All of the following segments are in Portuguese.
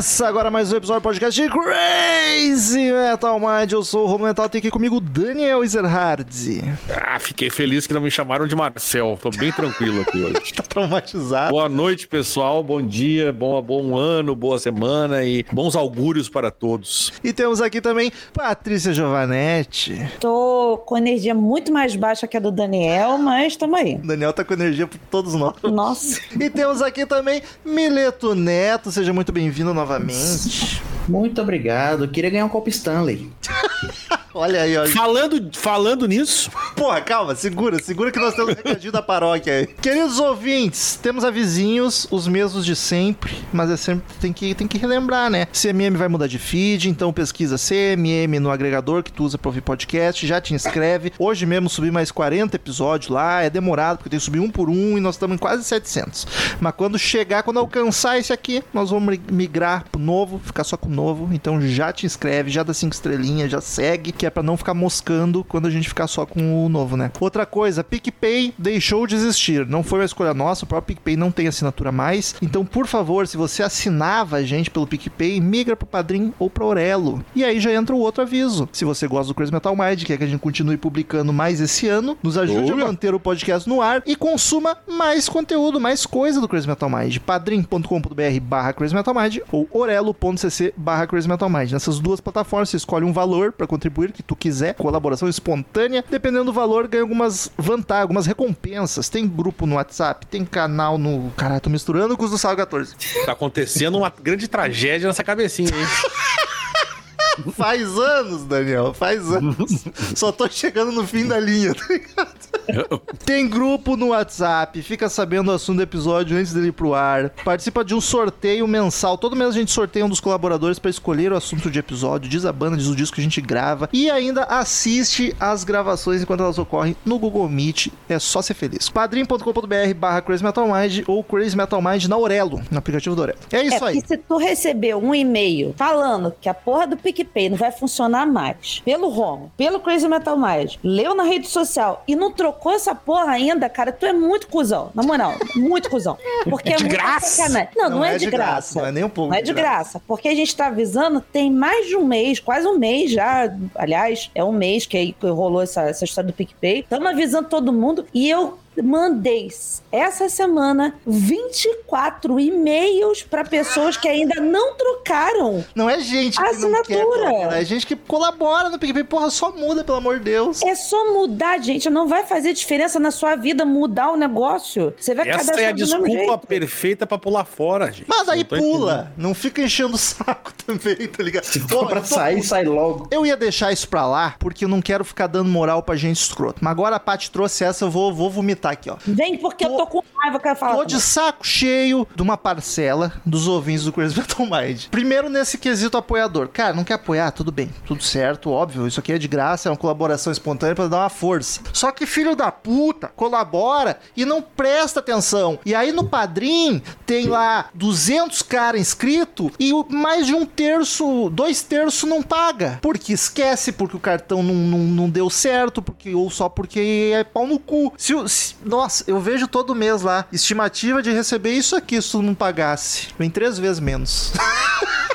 Começa agora mais um episódio do podcast de Crazy Metal Mind. Eu sou o Romulo Metal, tem aqui comigo o Daniel Ezerhard. Ah, fiquei feliz que não me chamaram de Marcel. Tô bem tranquilo aqui hoje. tá traumatizado. Boa noite, pessoal. Bom dia, bom, bom ano, boa semana e bons augúrios para todos. E temos aqui também Patrícia Giovanetti. Tô com energia muito mais baixa que a do Daniel, mas tamo aí. O Daniel tá com energia por todos nós. Nossa. E temos aqui também Mileto Neto. Seja muito bem-vindo novamente. Muito obrigado. Eu queria ganhar um copo Stanley. Olha aí, ó. Falando, falando nisso, Porra, calma, segura, segura que nós temos um recadinho da paróquia aí. Queridos ouvintes, temos avisinhos, os mesmos de sempre, mas é sempre tem que, tem que relembrar, né? CMM vai mudar de feed, então pesquisa CMM no agregador que tu usa pra ouvir podcast, já te inscreve. Hoje mesmo subi mais 40 episódios lá, é demorado porque tem que subir um por um e nós estamos em quase 700. Mas quando chegar, quando alcançar esse aqui, nós vamos migrar pro novo, ficar só com o novo. Então já te inscreve, já dá cinco estrelinhas, já segue, que é pra não ficar moscando quando a gente ficar só com o novo, né? Outra coisa, PicPay deixou de existir. Não foi uma escolha nossa, o próprio PicPay não tem assinatura mais. Então, por favor, se você assinava a gente pelo PicPay, migra pro Padrim ou pro Orelo. E aí já entra o outro aviso. Se você gosta do Crazy Metal Mind, quer que a gente continue publicando mais esse ano, nos ajude Olha. a manter o podcast no ar e consuma mais conteúdo, mais coisa do Crazy Metal Mind. padrim.com.br barra Crazy Metal Mind ou orelo.cc barra Crazy Metal Mind. Nessas duas plataformas, você escolhe um valor para contribuir que tu quiser, colaboração espontânea. Dependendo do valor, ganha algumas vantagens, algumas recompensas. Tem grupo no WhatsApp, tem canal no... Caralho, tô misturando com os do Sal 14. tá acontecendo uma grande tragédia nessa cabecinha, hein? Faz anos, Daniel, faz anos. Só tô chegando no fim da linha, tá ligado? Tem grupo no WhatsApp, fica sabendo o assunto do episódio antes dele ir pro ar. Participa de um sorteio mensal. Todo mês a gente sorteia um dos colaboradores pra escolher o assunto de episódio, diz a banda, diz o disco que a gente grava. E ainda assiste as gravações enquanto elas ocorrem no Google Meet. É só ser feliz. padrim.com.br barra Crazy Metal Mind ou Crazy Metal Mind na Aurelo, no aplicativo do Aurelo. É É isso aí. porque se tu recebeu um e-mail falando que a porra do PicPay não vai funcionar mais, pelo Romo, pelo Crazy Metal Mind, leu na rede social e não trocou essa porra ainda, cara, tu é muito cuzão. Na moral, muito cuzão. Porque é, de muito graça? sacanagem. Não, não, é, de graça. Não é nem um pouco Não é de graça, porque a gente tá avisando tem mais de um mês, quase um mês já. Aliás, é um mês que aí rolou essa, essa história do PicPay. Estamos avisando todo mundo e eu mandei essa semana 24 e-mails para pessoas que ainda não trocaram. Não é gente que não quer Assinatura. colaborar, é gente que colabora no PicPay. Porra, só muda, pelo amor de Deus. É só mudar, gente. Não vai fazer diferença na sua vida mudar o negócio. Você vai Essa é a desculpa perfeita pra pular fora, gente. Mas aí Não pula, não fica enchendo o saco também, tá ligado? Se for pra tô- sair, sai logo. Eu ia deixar isso pra lá, porque eu não quero ficar dando moral pra gente escroto. Mas agora a Paty trouxe essa, eu vou, vou vomitar aqui, ó. Vem porque eu tô com raiva, quero falar. Tô de saco cheio de uma parcela dos ouvintes do Crazy Metal Mind. Primeiro nesse quesito apoiador. Cara, não quer apoiar? Tudo bem, tudo certo, óbvio. Isso aqui é de graça, é uma colaboração espontânea pra dar uma força. Só que filho da puta colabora e não presta atenção. E aí no Padrim tem lá 200 caras inscritos e mais de um terço, dois terços não paga. Porque esquece, porque o cartão não, não, não deu certo, porque ou só porque é pau no cu. Se, o- nossa, eu vejo todo mês lá, estimativa de receber isso aqui se tu não pagasse. Vem três vezes menos.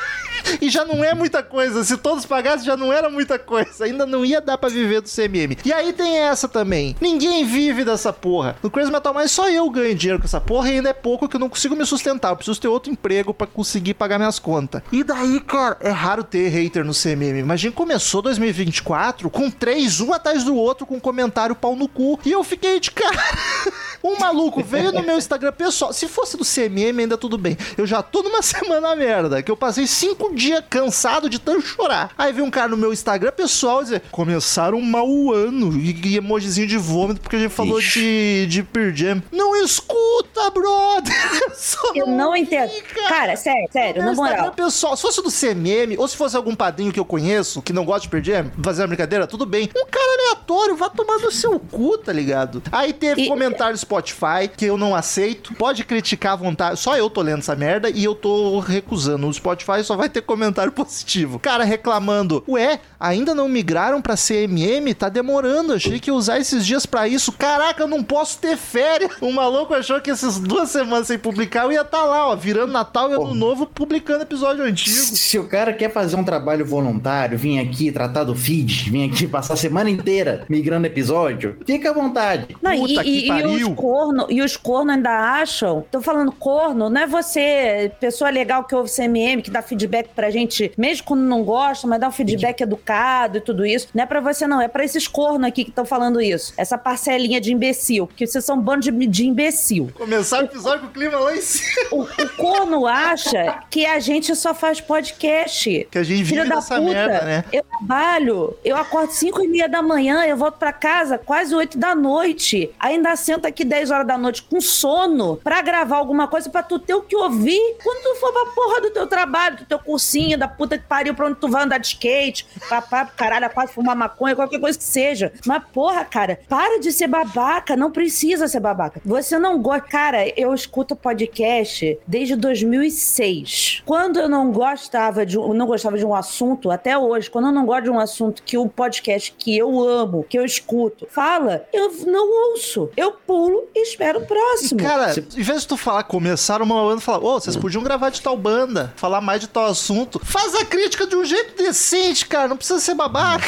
E já não é muita coisa. Se todos pagassem, já não era muita coisa. Ainda não ia dar pra viver do CMM. E aí tem essa também. Ninguém vive dessa porra. No Crazy Metal Mais só eu ganho dinheiro com essa porra e ainda é pouco que eu não consigo me sustentar. Eu preciso ter outro emprego pra conseguir pagar minhas contas. E daí, cara, é raro ter hater no CMM. Imagina, começou 2024 com três, um atrás do outro, com comentário pau no cu. E eu fiquei de cara. Um maluco veio no meu Instagram pessoal. Se fosse do CMM, ainda tudo bem. Eu já tô numa semana merda, que eu passei cinco dias cansado de tanto chorar. Aí veio um cara no meu Instagram pessoal dizer: começaram mal o ano. E, e emojizinho de vômito, porque a gente falou de, de Pearl Jam. Não escuta, brother! Só Eu não entendo. Cara, sério, sério, Meu na moral. Instagram pessoal, se fosse do CMM, ou se fosse algum padrinho que eu conheço, que não gosta de Pearl Jam, fazer uma brincadeira, tudo bem. Um cara aleatório, vá tomar no seu cu, tá ligado? Aí teve E- comentário no Spotify, que eu não aceito. Pode criticar à vontade. Só eu tô lendo essa merda e eu tô recusando. No Spotify só vai ter comentário positivo. Cara reclamando, ué, ainda não migraram pra CMM? Tá demorando, achei que ia usar esses dias pra isso. Caraca, eu não posso ter férias. O maluco achou que essas duas semanas sem publicar eu ia estar lá, ó, virando Natal e Ano Novo, publicando episódio antigo. Se o cara quer fazer um trabalho voluntário, vir aqui tratar do feed, vir aqui passar a semana inteira migrando episódio, fica à vontade. Não, Puta e, que e- e pariu. os corno, e os corno ainda acham. Tô falando corno, não é você, pessoa legal que ouve CMM, que dá feedback pra gente, mesmo quando não gosta, mas dá um feedback educado e tudo isso. Não é pra você, não, é pra esses corno aqui que estão falando isso. Essa parcelinha de imbecil, porque vocês são um bando de, de imbecil. Começar o episódio com o clima lá em cima. O, o corno acha que a gente só faz podcast. Que a gente vive da nessa puta, merda, né? eu trabalho, eu acordo 5 e meia da manhã, eu volto pra casa quase 8 da noite. Ainda sento aqui 10 horas da noite com sono pra gravar alguma coisa pra tu ter o que ouvir quando tu for pra porra do teu trabalho, do teu cursinho, da puta que pariu pra onde tu vai andar de skate, papá, caralho, quase fumar maconha, qualquer coisa que seja. Mas porra, cara, para de ser babaca, não precisa ser babaca. Você não gosta. Cara, eu escuto podcast desde 2006. Quando eu não gostava de não gostava de um assunto, até hoje, quando eu não gosto de um assunto que o podcast que eu amo, que eu escuto, fala, eu não ouço. Eu pulo e espero o próximo. Cara, em vez de tu falar, começar uma banda e falar, ô, vocês podiam gravar de tal banda, falar mais de tal assunto, faz a crítica de um jeito decente, cara, não precisa ser babaca.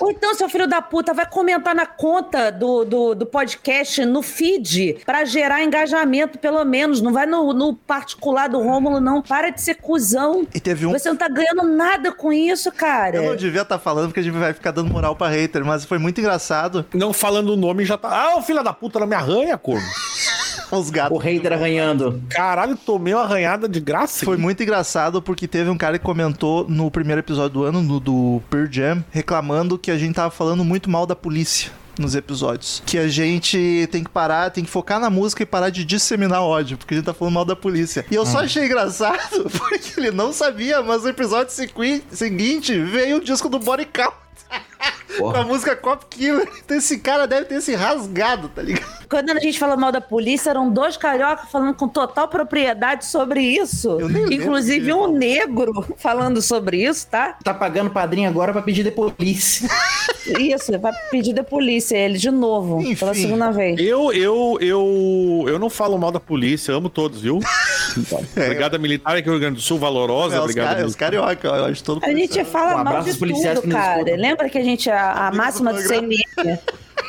Ou então, seu filho da puta, vai comentar na conta do, do, do podcast, no feed, pra gerar engajamento, pelo menos. Não vai no, no particular do Rômulo, não. Para de ser cuzão. E teve um. Você não tá ganhando nada com isso, cara. Eu não devia estar falando porque a gente vai ficar dando moral pra hater, mas foi muito engraçado. Não falando o nome já tá. Ah, o filho da puta, ela me arranha, corno. Os O gatos. hater arranhando. Caralho, tomei uma arranhada de graça. Foi aqui. muito engraçado porque teve um cara que comentou no primeiro episódio do ano, no do Pearl Jam, reclamando que a gente tava falando muito mal da polícia nos episódios. Que a gente tem que parar, tem que focar na música e parar de disseminar ódio, porque a gente tá falando mal da polícia. E eu só achei engraçado porque ele não sabia, mas no episódio segui- seguinte veio o disco do Body Count. Com a música Cop Killer. Então esse cara deve ter se rasgado, tá ligado? Quando a gente fala mal da polícia, eram dois cariocas falando com total propriedade sobre isso. Eu nem lembro Inclusive que- um negro falando sobre isso, tá? Tá pagando padrinho agora pra pedir de polícia. Isso, vai pedir da polícia ele de novo, Enfim. pela segunda vez. Eu, eu, eu, eu não falo mal da polícia, amo todos, viu? Brigada Militar aqui no Rio Grande do Sul, valorosa, É, os, cara, os carioca, eu acho todo A gente fala Um mal abraço de tudo, cara. Lembra que a gente, a, a máxima do. CMM,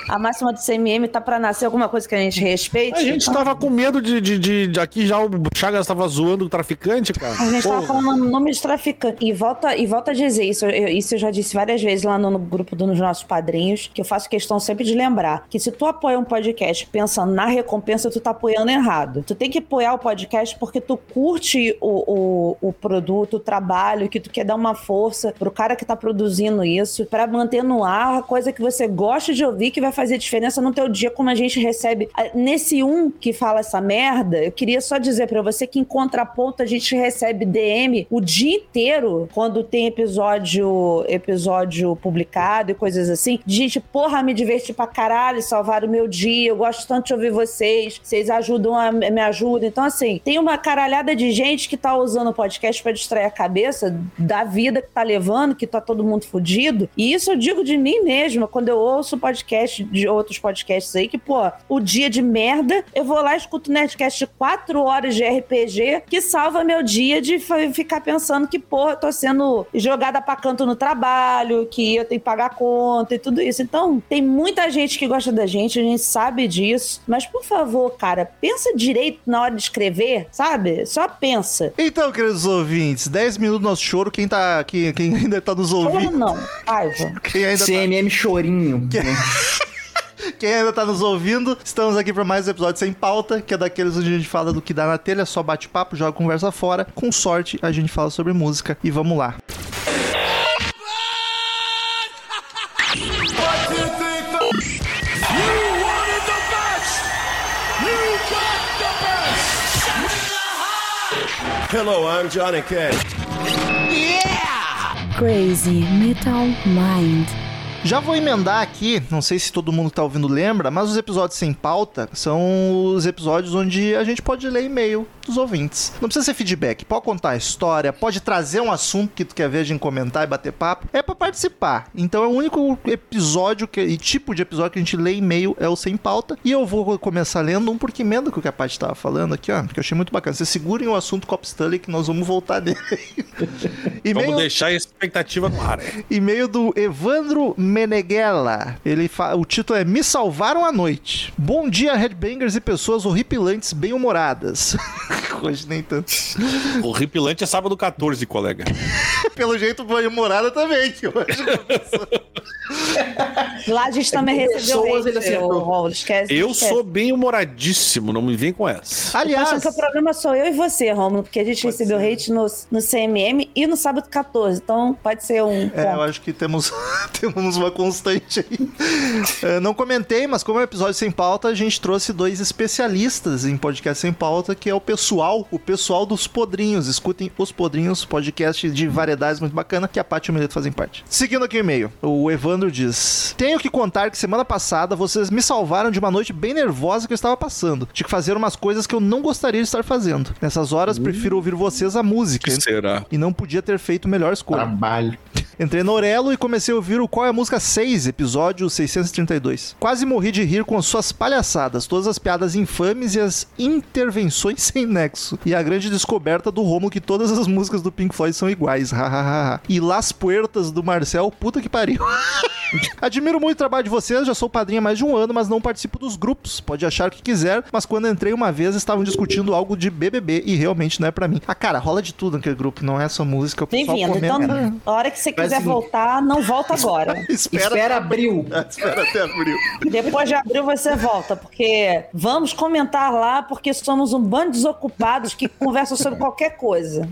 a máxima do CMM tá pra nascer alguma coisa que a gente respeite? A gente tava com medo de, de, de, de aqui já o Chagas tava zoando o traficante, cara. A gente tava falando nome de traficante. E volta, e volta a dizer, isso eu, isso eu já disse várias vezes lá no, no grupo dos nossos padrinhos, que eu faço questão sempre de lembrar que se tu apoia um podcast pensando na recompensa, tu tá apoiando errado. Tu tem que apoiar o podcast porque tu curte o, o, o produto, o trabalho, que tu quer dar uma força pro cara que tá produzindo isso, pra manter no ar a coisa que você gosta de ouvir, que vai fazer diferença no teu dia, como a gente recebe. Ah, Nesse um que fala essa merda, eu queria só dizer pra você que em contraponto a gente recebe DM o dia inteiro quando tem episódio episódio publicado e coisas assim. Gente, porra, me diverti pra caralho, salvaram o meu dia, eu gosto tanto de ouvir vocês, vocês ajudam, a, me ajudam. Então, assim, tem uma caralhada de gente que tá usando o podcast pra distrair a cabeça da vida que tá levando, que tá todo mundo fudido. E isso eu digo de mim mesma, quando eu ouço podcast de outros podcasts aí, que, pô, o dia de merda, eu vou lá e escuto um Nerdcast de quatro horas de RPG que salva meu dia de ficar pensando que, porra, eu tô sendo jogada pra canto no trabalho, que eu tenho que pagar conta e tudo isso. Então, tem muita gente que gosta da gente, a gente sabe disso. Mas, por favor, cara, pensa direito na hora de escrever, sabe? Só pensa. Então, queridos ouvintes, 10 minutos do nosso choro. Quem, tá, quem, quem ainda tá nos Ou ouvindo, não, raiva. quem ainda, tá, CMM chorinho. né? quem ainda tá nos ouvindo, estamos aqui para mais um episódio sem pauta, que é daqueles onde a gente fala do que dá na telha, só bate papo, joga conversa fora. Com sorte, a gente fala sobre música. E vamos lá. Hello, I'm Johnny Cash. Crazy Metal Mind. Já vou emendar aqui, não sei se todo mundo que tá ouvindo lembra, mas os episódios sem pauta são os episódios onde a gente pode ler e-mail dos ouvintes. Não precisa ser feedback, pode contar a história, pode trazer um assunto que tu quer ver a gente comentar e bater papo. É pra participar. Então é o único episódio que, e tipo de episódio que a gente lê e-mail é o sem pauta. E eu vou começar lendo um porque emenda com o que a Paty tava falando aqui, ó, que eu achei muito bacana. Vocês segurem o assunto Cop Stanley que nós vamos voltar nele. Vamos deixar a expectativa no ar. é. E-mail do Evandro Meneghella. Ele fa... O título é Me Salvaram a Noite. Bom dia, headbangers e pessoas horripilantes bem-humoradas. Hoje nem tanto. O Ripilante é sábado 14, colega. Pelo jeito, bem-humorada também. Que hoje... Lá a gente também recebeu pessoas, ele acertou. esquece, Eu esquece. sou bem humoradíssimo, não me vem com essa. Aliás, que o problema sou eu e você, Romulo, porque a gente recebeu hate no, no CMM e no sábado 14, então pode ser um É, eu acho que temos, temos uma constante aí. É, não comentei, mas como é um episódio sem pauta, a gente trouxe dois especialistas em podcast sem pauta, que é o pessoal, o pessoal dos Podrinhos. Escutem Os Podrinhos, podcast de variedades muito bacana, que a Paty e o Mileto fazem parte. Seguindo aqui o e-mail, o Evandro diz: Tenho que contar que semana passada vocês me salvaram de uma noite bem nervosa que eu estava passando. Tive que fazer umas coisas que eu não gostaria de estar fazendo. Nessas horas, prefiro ouvir vocês a música. que será? E não podia ter feito melhor escolha. Trabalho. Entrei no Orelo e comecei a ouvir o Qual é a Música 6, episódio 632. Quase morri de rir com as suas palhaçadas, todas as piadas infames e as intervenções sem nexo. E a grande descoberta do Romo que todas as músicas do Pink Floyd são iguais. hahaha. e Las Puertas do Marcel, puta que pariu. Admiro muito o trabalho de vocês, já sou padrinho há mais de um ano, mas não participo dos grupos. Pode achar o que quiser, mas quando entrei uma vez estavam discutindo algo de BBB e realmente não é pra mim. Ah, cara, rola de tudo naquele grupo, não é só música. Bem-vindo. Então, a hora que você quiser seguinte. voltar, não volta agora. Espera, Espera abril. espera até abril. Depois de abril você volta, porque vamos comentar lá, porque somos um bando de desocupados que conversam sobre qualquer coisa.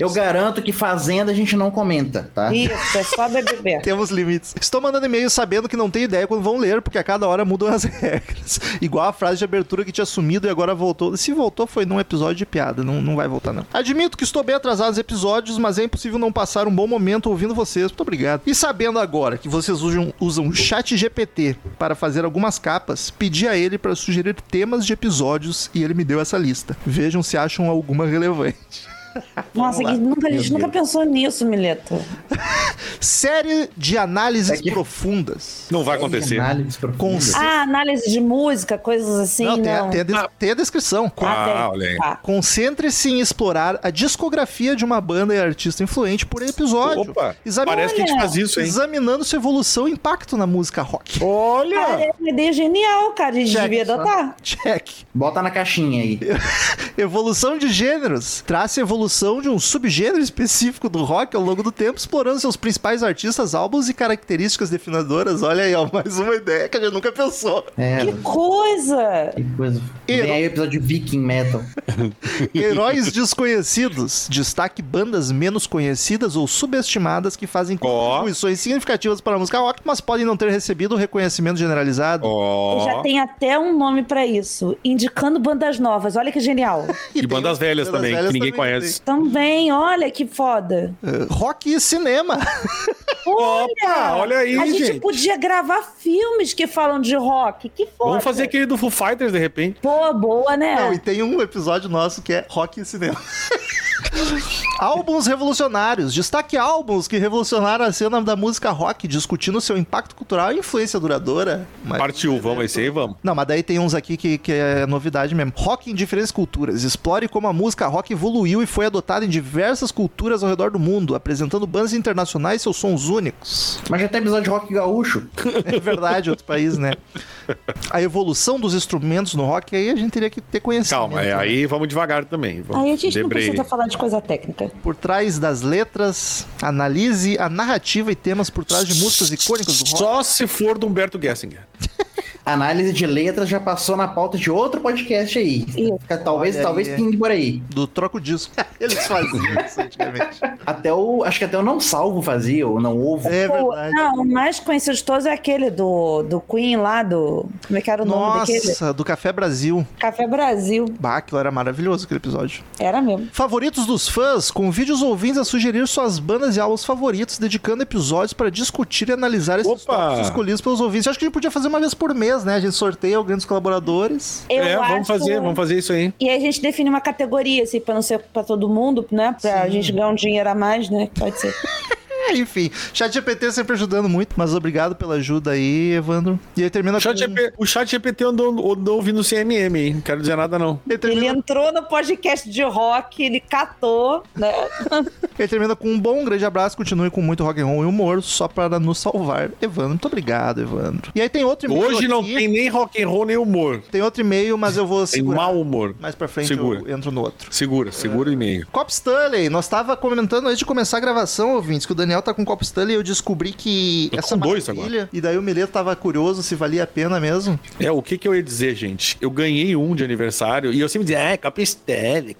Eu garanto que Fazenda a gente não comenta, tá? Isso, é só BBB. Temos limites. Estou mandando e-mail sabendo que não tenho ideia quando vão ler, porque a cada hora mudam as regras. Igual a frase de abertura que tinha sumido e agora voltou. Se voltou, foi num episódio de piada. Não, não vai voltar, não. Admito que estou bem atrasado nos episódios, mas é impossível não passar um bom momento ouvindo vocês. Muito obrigado. E sabendo agora que vocês usam, usam o chat GPT para fazer algumas capas, pedi a ele para sugerir temas de episódios e ele me deu essa lista. Vejam se acham alguma relevante. Nossa, que nunca, a gente Meu nunca pensou nisso, Mileto. Série de análises É que- profundas. Não vai acontecer. Análises profundas. Ah, análise de música, coisas assim, não, não. tem a, tem a des- tem a descrição. Ah. Ah, olha aí. Tá. Concentre-se em explorar a discografia de uma banda e artista influente por episódio. Opa, Exami- parece que a gente faz isso, hein? Examinando sua evolução e impacto na música rock. Cara, Olha! é uma ideia genial, cara. A gente Check, devia só. adotar. Check. Bota na caixinha aí. Evolução de gêneros. Trace a evolução de um subgênero específico do rock ao longo do tempo, explorando seus principais artistas, álbuns e características definidoras. Olha aí, ó, mais uma ideia que a gente nunca pensou. É, Que coisa! que coisa. Eu- Vem aí o episódio Viking Metal. Heróis desconhecidos. Destaque bandas menos conhecidas ou subestimadas que fazem contribuições significativas para a música rock, mas podem não ter recebido o reconhecimento generalizado. Ó. Já tem até um nome pra isso. Indicando bandas novas. Olha que genial. E tem bandas velhas bandas também, velhas que ninguém também conhece. Também, olha que foda. Uh, rock e cinema. Opa, olha aí, a gente, gente. podia gravar filmes que falam de rock. Que foda. Vamos fazer aquele do Foo Fighters, de repente. Pô, boa, né? Não, e tem um episódio nosso que é rock e cinema. álbuns revolucionários. Destaque álbuns que revolucionaram a cena da música rock, discutindo seu impacto cultural e influência duradoura. Mas- Partiu, vamos, esse aí vamos. Não, mas daí tem uns aqui que, que é novidade mesmo. Rock em diferentes culturas. Explore como a música rock evoluiu e foi adotada em diversas culturas ao redor do mundo, apresentando bandas internacionais e seus sons únicos. Mas já tem episódio de rock gaúcho. É verdade, outro país, né? A evolução dos instrumentos no rock, aí a gente teria que ter conhecimento. Calma, é, aí vamos devagar também. Vamos. Aí a gente não Debrei. precisa falar de coisa técnica. Por trás das letras, analise a narrativa e temas por trás de músicas icônicas do rock. Só se for do Humberto Gessinger. Análise de letras já passou na pauta de outro podcast aí. Isso. Fica- Talvez, Olha talvez aí. pingue por aí. Do troco disco. Eles faziam isso antigamente. Até o. Acho que até o Não Salvo fazia, ou Não Ovo. É O- verdade. não, o mais conhecido de todos é aquele do, do Queen lá, do. Como é que era o nome daquele? Nossa, do Café Brasil. Café Brasil. Bah, aquilo era maravilhoso aquele episódio. Era mesmo. Favoritos dos fãs, convide os ouvintes a sugerir suas bandas e álbuns favoritos, dedicando episódios para discutir e analisar esses tópicos escolhidos pelos ouvintes. Eu acho que a gente podia fazer uma vez por mês, né? A gente sorteia grandes colaboradores. Eu é, vamos acho- fazer, vamos fazer isso aí. E aí a gente define uma categoria, assim, pra não ser pra todo mundo, né? Pra gente ganhar um dinheiro a mais, né? Pode ser. É, enfim, chat GPT sempre ajudando muito, mas obrigado pela ajuda aí, Evandro. E aí termina O chat, com... O chat GPT andou, andou ouvindo o CMM, hein? Não quero dizer nada, não. Ele Ele termina, entrou no podcast de rock, ele catou, né? ele termina com um bom grande abraço, continue com muito rock and roll e humor, só para nos salvar. Evandro, muito obrigado, Evandro. E aí tem outro e-mail Hoje não aqui. tem nem rock and roll nem humor. Tem outro e-mail, mas eu vou Tem segurar. mau humor. Mais pra frente Segura. eu entro no outro. Segura, segura o e-mail. Cop Stanley, nós tava comentando antes de começar a gravação, ouvintes, que o Daniel tá com Cop Stanley e eu descobri que Tô essa dois maravilha, E daí o Mileto tava curioso se valia a pena mesmo. É, o que que eu ia dizer, gente? Eu ganhei um de aniversário e eu sempre dizia, ah, Capistele,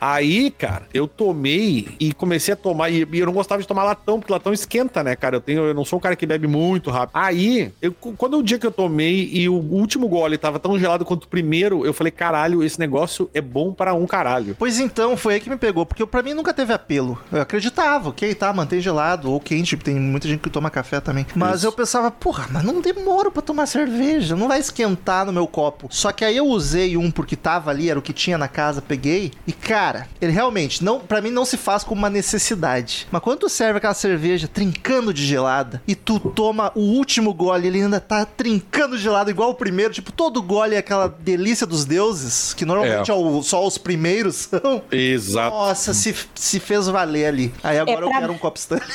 Aí, cara, eu tomei e comecei a tomar, e, e eu não gostava de tomar latão, porque latão esquenta, né, cara? Eu, tenho, eu não sou um cara que bebe muito rápido. Aí, eu, quando o dia que eu tomei e o último gole tava tão gelado quanto o primeiro, eu falei, caralho, esse negócio é bom para um caralho. Pois então, foi aí que me pegou, porque pra mim nunca teve apelo. Eu acreditava, ok, tá, mantém gelado ou quente, tem muita gente que toma café também. Mas Isso. eu pensava, porra, mas não demoro pra tomar cerveja, não vai esquentar no meu copo. Só que aí eu usei um porque tava ali, era o que tinha na casa, peguei. E cara, ele realmente, não, para mim não se faz como uma necessidade. Mas quando tu serve aquela cerveja trincando de gelada e tu toma o último gole, ele ainda tá trincando de gelado igual o primeiro, tipo, todo gole é aquela delícia dos deuses, que normalmente É. é o- só os primeiros são. Exato. Nossa, se, se fez valer ali. Aí agora É eu pra- quero um copo Stanley.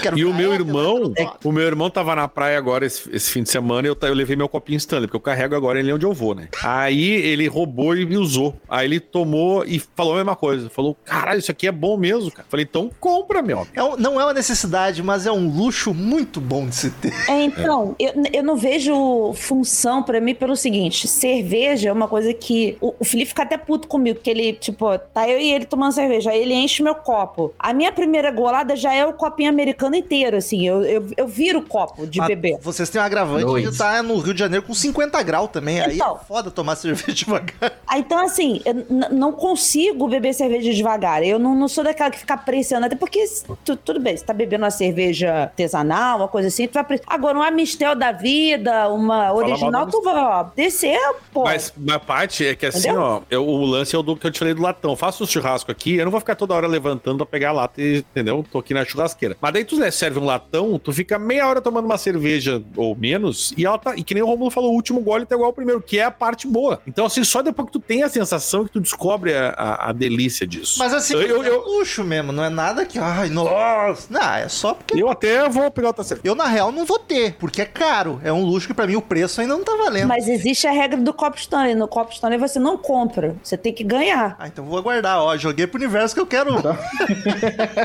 Quero E o meu irmão, o meu irmão tava na praia agora esse, esse fim de semana e eu, eu levei meu copinho Stanley, porque eu carrego agora ele onde eu vou, né? Aí ele roubou e me usou. Aí ele tomou e falou a mesma coisa. Falou, caralho, isso aqui é bom mesmo, cara. Falei, então compra, meu. amigo." É um- não é uma necessidade, mas é um luxo muito bom de se ter. É, então, Eu, eu não vejo função pra mim pelo seguinte: cerveja é uma coisa que. O, o Felipe fica até puto comigo, porque ele, tipo, tá eu e ele tomando cerveja, aí ele enche meu copo. A minha primeira golada já é o copinho americano inteiro, assim. Eu, eu, eu viro o copo de Mas beber. Vocês têm um agravante Dois. de estar no Rio de Janeiro com 50 graus também. Aí Então. é foda tomar cerveja devagar. Ah, então, assim, eu não consigo beber cerveja devagar. Eu não, não sou daquela que fica pressionando. Até porque, tu- tudo bem, você tá bebendo uma cerveja artesanal, uma coisa assim, tu vai pre... Agora, uma Mistel da vida, uma original, tu vai ó, descer, pô. Mas a parte é que assim, Entendeu? ó, eu- o lance é o do que eu te falei do latão. Faço o churrasco aqui, eu não vou ficar toda hora levantando pra pegar a lata, e- entendeu? Tô aqui na churrasqueira. Mas daí tu né, serve um latão, tu fica meia hora tomando uma cerveja ou menos, e ela tá. E que nem o Romulo falou, o último gole tá igual ao primeiro, que é a parte boa. Então, assim, só depois que tu tem a sensação que tu descobre a, a- a delícia disso. Mas assim, eu, é eu, luxo mesmo, não é nada que. Ai, nossa. Não, é só porque. eu até vou pegar outra cerveja. Eu, na real, não vou ter, porque é caro. É um luxo que pra mim o preço ainda não tá valendo. Mas existe a regra do copo Stanley. No copo Stanley você não compra, você tem que ganhar. Ah, então vou aguardar, ó. Joguei pro universo que eu quero.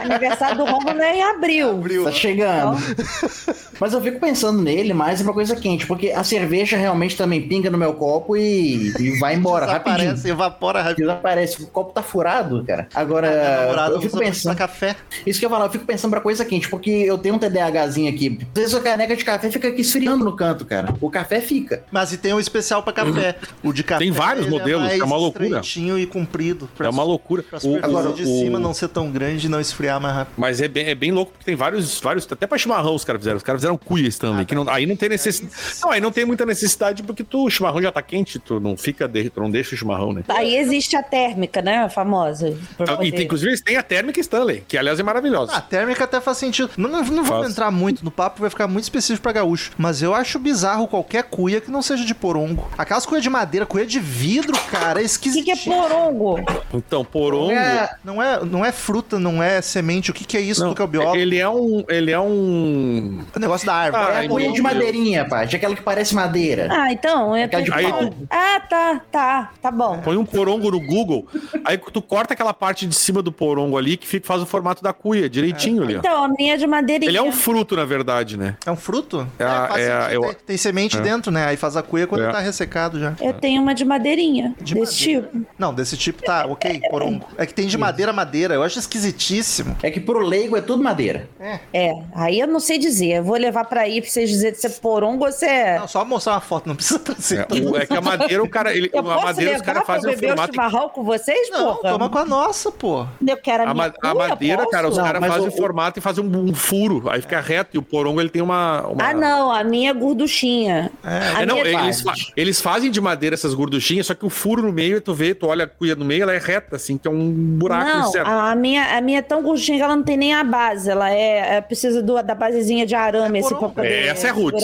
Aniversário do Romulo é em abril. Abriu. Tá chegando. Mas eu fico pensando nele mais pra coisa quente, porque a cerveja realmente também pinga no meu copo e, e vai embora rapidinho. Desaparece, evapora rapidinho. Desaparece. O copo tá furado, cara. Agora, namorada eu fico pensando. café. Isso que eu falo, eu fico pensando pra coisa quente, porque eu tenho um TDAHzinho aqui. Às vezes a caneca de café fica aqui esfriando no canto, cara. O café fica. Mas e tem um especial pra café. O de café. Tem vários ele modelos, mais é uma loucura. e comprido. Pra É uma loucura. Pra O- agora, de o- cima não ser tão grande e não esfriar mais rápido. Mas é bem, é bem louco, porque tem vários, vários. Até pra chimarrão os caras fizeram. Os caras fizeram cuia Stanley. que não, aí não tem necessidade. Não, aí não tem muita necessidade, porque tu, o chimarrão já tá quente, tu não fica, de- tu não deixa o chimarrão, né? Aí existe a térmica, né? A famosa. pra E tem, inclusive eles têm a térmica Stanley, que aliás é maravilhosa. Ah, a térmica até faz sentido. Não, não, não vamos entrar muito no papo, vai ficar muito específico pra gaúcho. Mas eu acho bizarro qualquer cuia que não seja de porongo. Aquelas cuia de madeira, cuia de vidro, cara, é O que, esquisito. que é porongo? Então, porongo. É, Não é, não é fruta, não é semente. O que, que é isso? Não, tu que é o biólogo? ele é um. Ele é um. O negócio da árvore. Ah, É a cuia meu de madeirinha, Paty. Aquela que parece madeira. Ah, então. Eu Aquela de Aí pau. tu- Ah, tá, tá, tá bom. Põe um porongo no Google, aí tu corta aquela parte de cima do porongo ali que fica, faz o formato da cuia, direitinho ali, ó. Então, a minha é de madeirinha. Ele é um fruto, na verdade, né? É um fruto? É a- faz é a- sentido. eu- tem, tem semente dentro, né? Aí faz a cuia quando É. tá ressecado já. Eu tenho uma de madeirinha, De desse madeira. tipo. Não, desse tipo tá, ok, porongo. É que tem de madeira madeira, eu acho esquisitíssimo. É que pro leigo é tudo madeira. É, aí eu não sei dizer. Eu vou levar pra aí pra vocês dizerem se é porongo ou se é... Não, só mostrar uma foto, não precisa trazer. É, o- é que a madeira, o cara. Ele, Eu a posso madeira, os caras fazem o formato. chimarrão com vocês, Não, porra? toma com a nossa, pô. Eu quero a, A, ma- a madeira, cara, os caras fazem o- o formato e fazem um, um furo. Aí fica reto. E o porongo ele tem uma. uma- Ah, não, a minha é gorduchinha. A É, não, minha eles, fa- eles fazem de madeira essas gorduchinhas, só que o furo no meio, tu vê, tu olha a cuia no meio, ela é reta, assim, que é um buraco Não, certo. a minha, a minha é tão gordinha que ela não tem nem a base. Ela é, é precisa do, da basezinha de arame, É assim, pra poder. Essa é roots.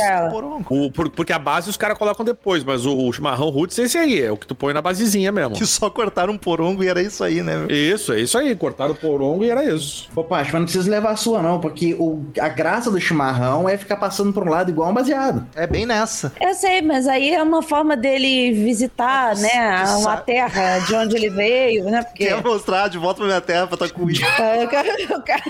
O- por- porque a base os caras colocam depois, mas o, o chimarrão roots é esse aí, é o que tu põe na basezinha mesmo. Que só cortaram um porongo e era isso aí, né? Isso, é isso aí. Cortaram o porongo e era isso. Ô, Paty, mas não precisa levar a sua, não, porque o, a graça do chimarrão é ficar passando por um lado igual um baseado. É bem nessa. Eu sei, mas aí é uma forma dele visitar, Nossa, né, tu uma sabe. terra de onde ele veio, né? Porque Quer mostrar de volta pra minha terra pra tua cuia. eu quero, eu, quero,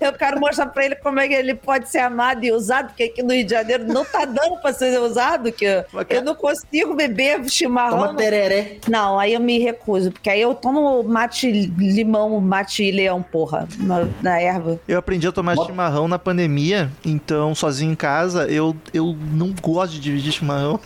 eu quero mostrar pra ele como é que ele pode ser amado e usado, porque aqui no Rio de Janeiro não tá dando pra ser usado, que eu, não consigo beber chimarrão. Toma tereré. Não, aí eu me recuso, porque aí eu tomo mate limão, mate leão, porra, na, na erva. Eu aprendi a tomar Bota- chimarrão na pandemia, então sozinho em casa, eu, eu não gosto de dividir chimarrão.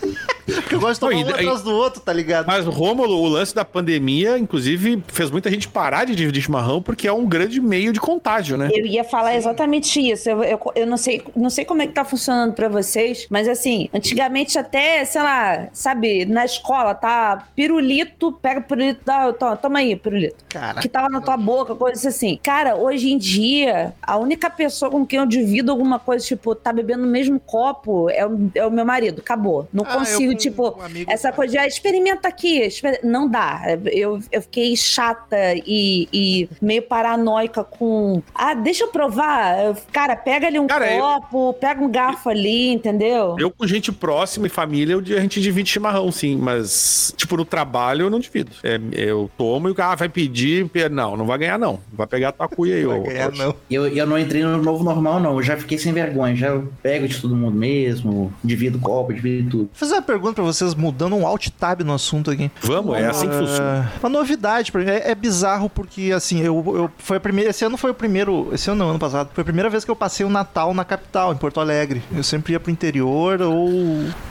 Porque eu gosto de tomar um atrás do outro, tá ligado? Mas, Rômulo, o lance da pandemia, inclusive, fez muita gente parar de dividir chimarrão porque é um grande meio de contágio, né? Eu ia falar exatamente isso. Eu, eu, eu não, sei, não sei como é que tá funcionando pra vocês, mas assim, antigamente até, sei lá, sabe, na escola, tá? Pirulito, pega pirulito, dá, toma, toma aí, pirulito. Cara, Que tava na tua boca, coisa assim. Cara, hoje em dia, a única pessoa com quem eu divido alguma coisa, tipo, tá bebendo no mesmo copo, é o, é o meu marido. Acabou. Não Ah, consigo, tipo, um amigo- essa coisa de ah, experimenta aqui. exper- Não dá. Eu, eu fiquei chata e, e meio paranoica com. Ah, deixa eu provar. Eu- Cara, pega ali um Cara, eu- copo, pega um garfo ali, entendeu? Eu com gente próxima e família, eu- a gente divide chimarrão, sim, mas, tipo, no trabalho eu não divido. É, eu tomo e o cara vai pedir, pe- não, não vai ganhar não. Vai pegar a tua cuia aí, vai ô- ganhar, ô- não. Eu, eu não entrei no novo normal, não. Eu já fiquei sem vergonha. Já eu pego de todo mundo mesmo, divido copo, divido tudo. Vou fazer uma pergunta pra vocês, mudando um alt tab no assunto aqui. Vamos, é assim que funciona. Ah, Uma novidade pra mim. É, é bizarro porque, assim, eu, eu foi a primeira. Esse ano foi o primeiro. Esse ano não, ano passado. Foi a primeira vez que eu passei o Natal na capital, em Porto Alegre. Eu sempre ia pro interior ou.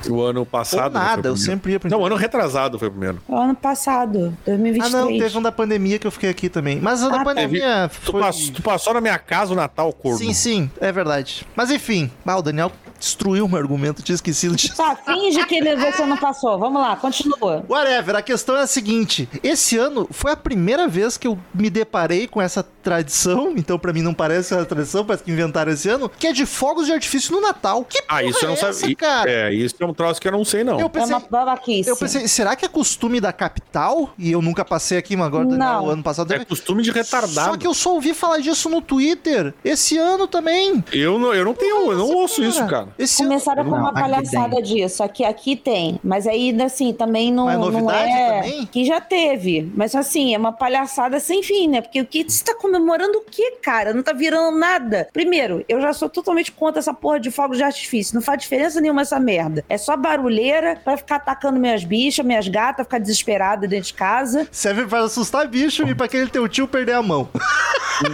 O ano ou passado. foi nada, o eu sempre ia pro Não, interior. ano retrasado foi o primeiro. Ano passado, 2023. Ah, não, teve um da pandemia que eu fiquei aqui também. Mas a da Ah, tá. pandemia Tu, foi. passou, tu passou na minha casa o Natal, corno. Sim, sim, é verdade. Mas enfim, ah, o Daniel destruiu o meu argumento, tinha esquecido disso. Tá, finge que você não passou. Vamos lá, continua. Whatever, a questão é a seguinte: esse ano foi a primeira vez que eu me deparei com essa tradição, então pra mim não parece uma tradição, parece que inventaram esse ano, que é de fogos de artifício no Natal. Que Ah, isso eu não é essa, sabia. cara? É, isso é um troço que eu não sei, não. Eu É pensei, uma babaquice. eu pensei, será que é costume da capital? E eu nunca passei aqui, mas agora, Não. ano passado. É deve- costume de retardado. Só que eu só ouvi falar disso no Twitter. Esse ano também. eu, não, eu não tenho, eu não ouço isso, cara. Esse ano. Começaram com Não, uma aqui palhaçada disso. Aqui, aqui tem. Mas aí, assim, também não, Mas não novidade é. também? Que já teve. Mas assim, é uma palhaçada sem fim, né? Porque o que você tá comemorando o quê, cara? Não tá virando nada. Primeiro, eu já sou totalmente contra essa porra de fogos de artifício. Não faz diferença nenhuma essa merda. É só barulheira pra ficar atacando minhas bichas, minhas gatas, ficar desesperada dentro de casa. Serve pra assustar bicho e pra aquele teu tio perder a mão.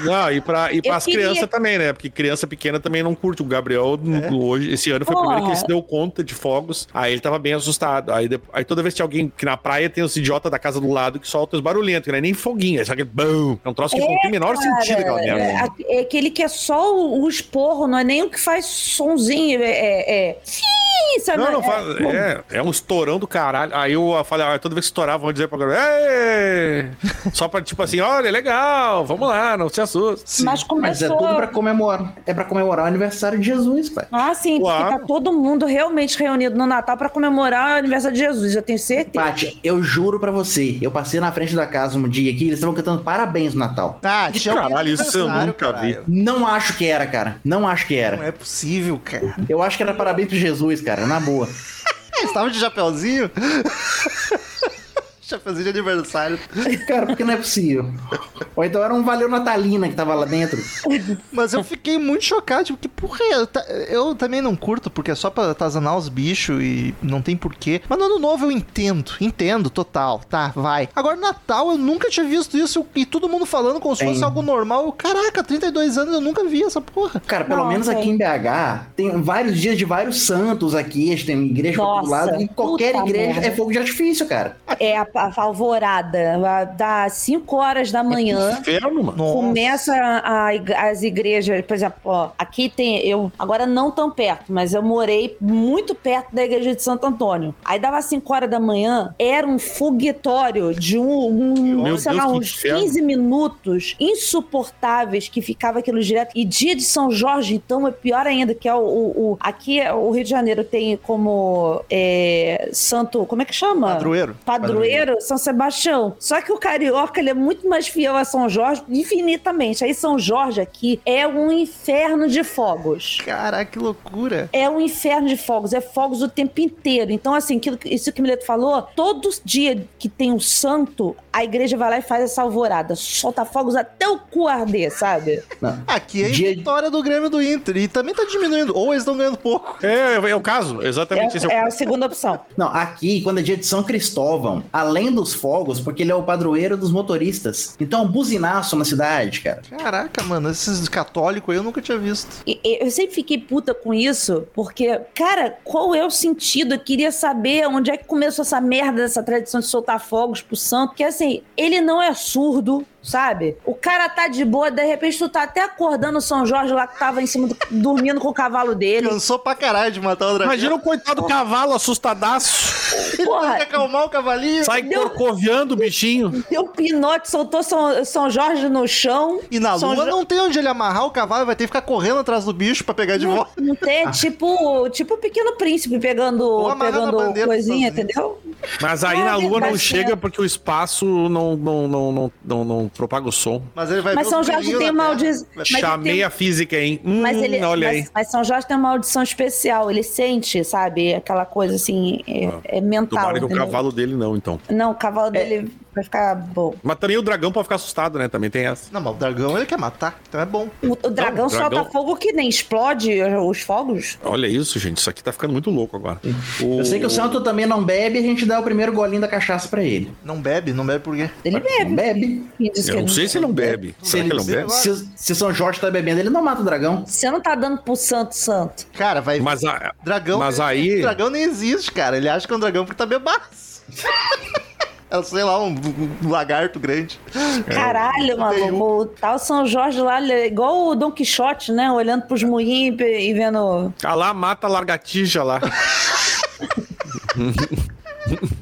Não, e para e Eu as queria- crianças também, né? Porque criança pequena também não curte. O Gabriel, É. hoje, esse ano, foi o primeiro que ele Porra. se deu conta de fogos. Aí ele tava bem assustado. Aí, aí toda vez que alguém que na praia tem os idiotas da casa do lado que solta os barulhentos, que não é nem foguinho, é só aquele bum. É um troço que não tem o menor sentido aquela merda. É, é aquele que é só o, o esporro, não é nem o que faz sonzinho. É. é, é... Sabe? Não, não É- faz. É, é um estourão do caralho. Aí eu falei, ah, toda vez que estourava, vão dizer pra galera! Só pra, tipo assim, olha, legal, vamos lá, não se assusta. Mas Mas é começou. tudo pra comemorar. É pra comemorar o aniversário de Jesus, pai. Ah, sim, porque Claro. tá todo mundo realmente reunido no Natal pra comemorar o aniversário de Jesus, eu tenho certeza. Paty, eu juro pra você, eu passei na frente da casa um dia aqui, eles estavam cantando parabéns no Natal. Ah, tinha alguém Caralho, no isso eu nunca vi. Não acho que era, cara. Não acho que Não era. é possível, cara. Eu acho que era parabéns pro Jesus, cara, na boa. Eles estavam de chapeuzinho? Chapeuzinho de aniversário. Cara, porque não é possível. Ou então era um Valeu Natalina que tava lá dentro. Mas eu fiquei muito chocado, tipo, que porra é? Eu, ta- eu também não curto, porque é só pra atazanar os bichos e não tem porquê. Mas no ano novo eu entendo, entendo, total, tá, vai. Agora, Natal, eu nunca tinha visto isso e todo mundo falando como se fosse algo normal. Eu, Caraca, 32 anos eu nunca vi essa porra. Cara, pelo Não, menos aqui em BH, tem vários dias de vários santos aqui, a gente tem igreja pra todo Nossa, lado, e qualquer igreja merda. é fogo de artifício, cara. É a, a alvorada, dá 5 horas da manhã. Inferno, mano. Começa a- a as igrejas, por exemplo, ó, aqui tem, eu, agora não tão perto, mas eu morei muito perto da igreja de Santo Antônio. Aí dava 5 horas da manhã, era um foguetório de um, um sei Deus, lá, uns inferno. 15 minutos insuportáveis que ficava aquilo direto. E dia de São Jorge, então, é pior ainda, que é o, o- o- aqui o Rio de Janeiro tem como é, santo, como é que chama? Padroeiro. Padroeiro, São Sebastião. Só que o carioca ele é muito mais fiel a São Jorge, infinitamente. Aí São Jorge aqui é um inferno de fogos. Caraca, que loucura. É um inferno de fogos, é fogos o tempo inteiro. Então, assim, aquilo, que- isso que o Mileto falou, todo dia que tem um santo, a igreja vai lá e faz essa alvorada. Solta fogos até o cu arder, sabe? Não. Aqui é a Dia- vitória do Grêmio do Inter e também tá diminuindo, ou eles estão ganhando pouco. É, é o caso, exatamente esse é É, o é a segunda opção. Não, aqui, quando é dia de São Cristóvão, além dos fogos, porque ele é o padroeiro dos motoristas. Então, é um buzinaço na cidade, cara. Caraca, mano, esses católicos aí eu nunca tinha visto. E- Eu sempre fiquei puta com isso, porque, cara, qual é o sentido? Eu queria saber onde é que começou essa merda dessa tradição de soltar fogos pro santo. Porque, assim, ele não é surdo, sabe? O cara tá de boa, de repente tu tá até acordando o São Jorge lá que tava em cima, do, dormindo com o cavalo dele. Cansou pra caralho de matar o dragão. Imagina o coitado do cavalo assustadaço. Ele Porra. tem que acalmar o cavalinho. Sai Deu- corcoviando o bichinho. Deu pinote, soltou São, São Jorge no chão. E na São lua Jo- não tem onde ele amarrar o cavalo, vai ter que ficar correndo atrás do bicho pra pegar de volta. Não tem, tipo, tipo o pequeno príncipe pegando, pegando coisinha, sozinho. entendeu? Mas aí Ah, na lua não verdade, chega é. porque o espaço não, não, não, não, não, não propaga o som. Mas ele vai Mas São Jorge tem uma audição. Chamei tem- a física, hein? Hum, Mas ele, olha mas, aí. mas São Jorge tem uma audição especial, ele sente, sabe? Aquela coisa assim, é, é mental. Tomara que o cavalo dele não, então. Não, o cavalo dele vai ficar bom. Mas também o dragão pode ficar assustado, né? Também tem essa. Não, mas o dragão ele quer matar, então é bom. O, o dragão Não, o dragão- solta fogo que nem explode os fogos. Olha isso, gente. Isso aqui tá ficando muito louco agora. O- Eu sei que o santo também não bebe, a gente dá o primeiro golinho da cachaça pra ele. Não bebe, não bebe por quê? Ele Não bebe. bebe. E diz Eu não sei se ele não bebe. Se, Será que ele não bebe? se, se São Jorge tá bebendo, ele não mata o dragão. Você não tá dando pro santo santo. Cara, vai. Mas, a- Dragão. mas aí. Dragão nem existe, cara. Ele acha que é um dragão porque tá bebaço. é, sei lá, um, um lagarto grande. Caralho, tem mano. um. O tal São Jorge lá, é igual o Don Quixote, né? Olhando pros moinhos e e vendo. Ah lá, mata a largatija lá.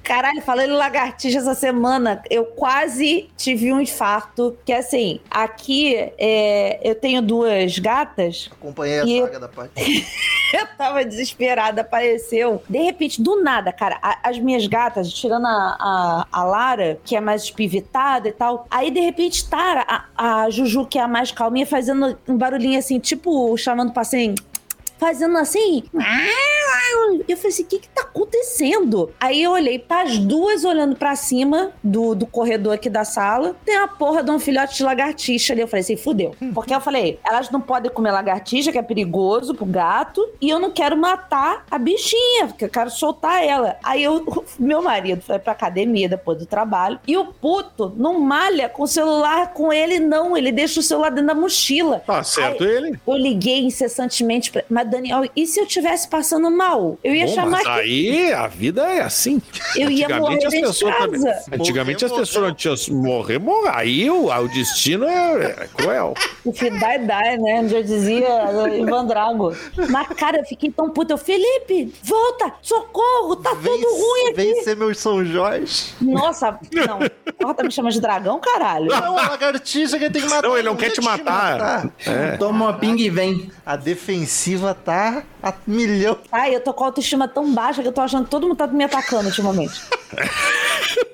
Caralho, falando em lagartixa essa semana, eu quase tive um infarto. Que assim, aqui é, eu tenho duas gatas. Acompanhei a saga da parte. Eu tava desesperada, apareceu. De repente, do nada, cara, a- as minhas gatas, tirando a, a, a Lara, que é mais espivitada e tal. Aí, de repente, tá a, a Juju, que é a mais calminha, fazendo um barulhinho assim, tipo, chamando pra assim. Fazendo assim. Eu falei assim: o que que tá acontecendo? Aí eu olhei, tá as duas olhando pra cima do, do corredor aqui da sala. Tem a porra de um filhote de lagartixa ali. Eu falei assim: fudeu. Porque eu falei: elas não podem comer lagartixa, que é perigoso pro gato. E eu não quero matar a bichinha, porque eu quero soltar ela. Aí eu, meu marido foi pra academia depois do trabalho. E o puto não malha com o celular com ele, não. Ele deixa o celular dentro da mochila. Tá certo ele. Eu liguei incessantemente pra... Mas, Daniel, e se eu tivesse passando mal? Eu ia Bom, chamar mas aí a vida é assim. Eu ia morrer Antigamente as pessoas também. casa. Antigamente as Morrer, pessoas não tinham morrer, morrer. Aí o, o destino é, é cruel. O que dá é dá, né? Já dizia Ivan Drago. Mas, cara, eu fiquei tão puta. Eu, Felipe, volta! Socorro! Tá Vem, tudo ruim aqui. vem ser meu São Jorge. Nossa, não. Porra, tá me chamando de dragão, caralho? Não, a lagartixa que tem que matar. Não, ele não quer te eu matar. É. Toma uma ping e vem. A defensiva tá a milhão. Ai, eu tô com a autoestima tão baixa que eu tô achando que todo mundo tá me atacando ultimamente.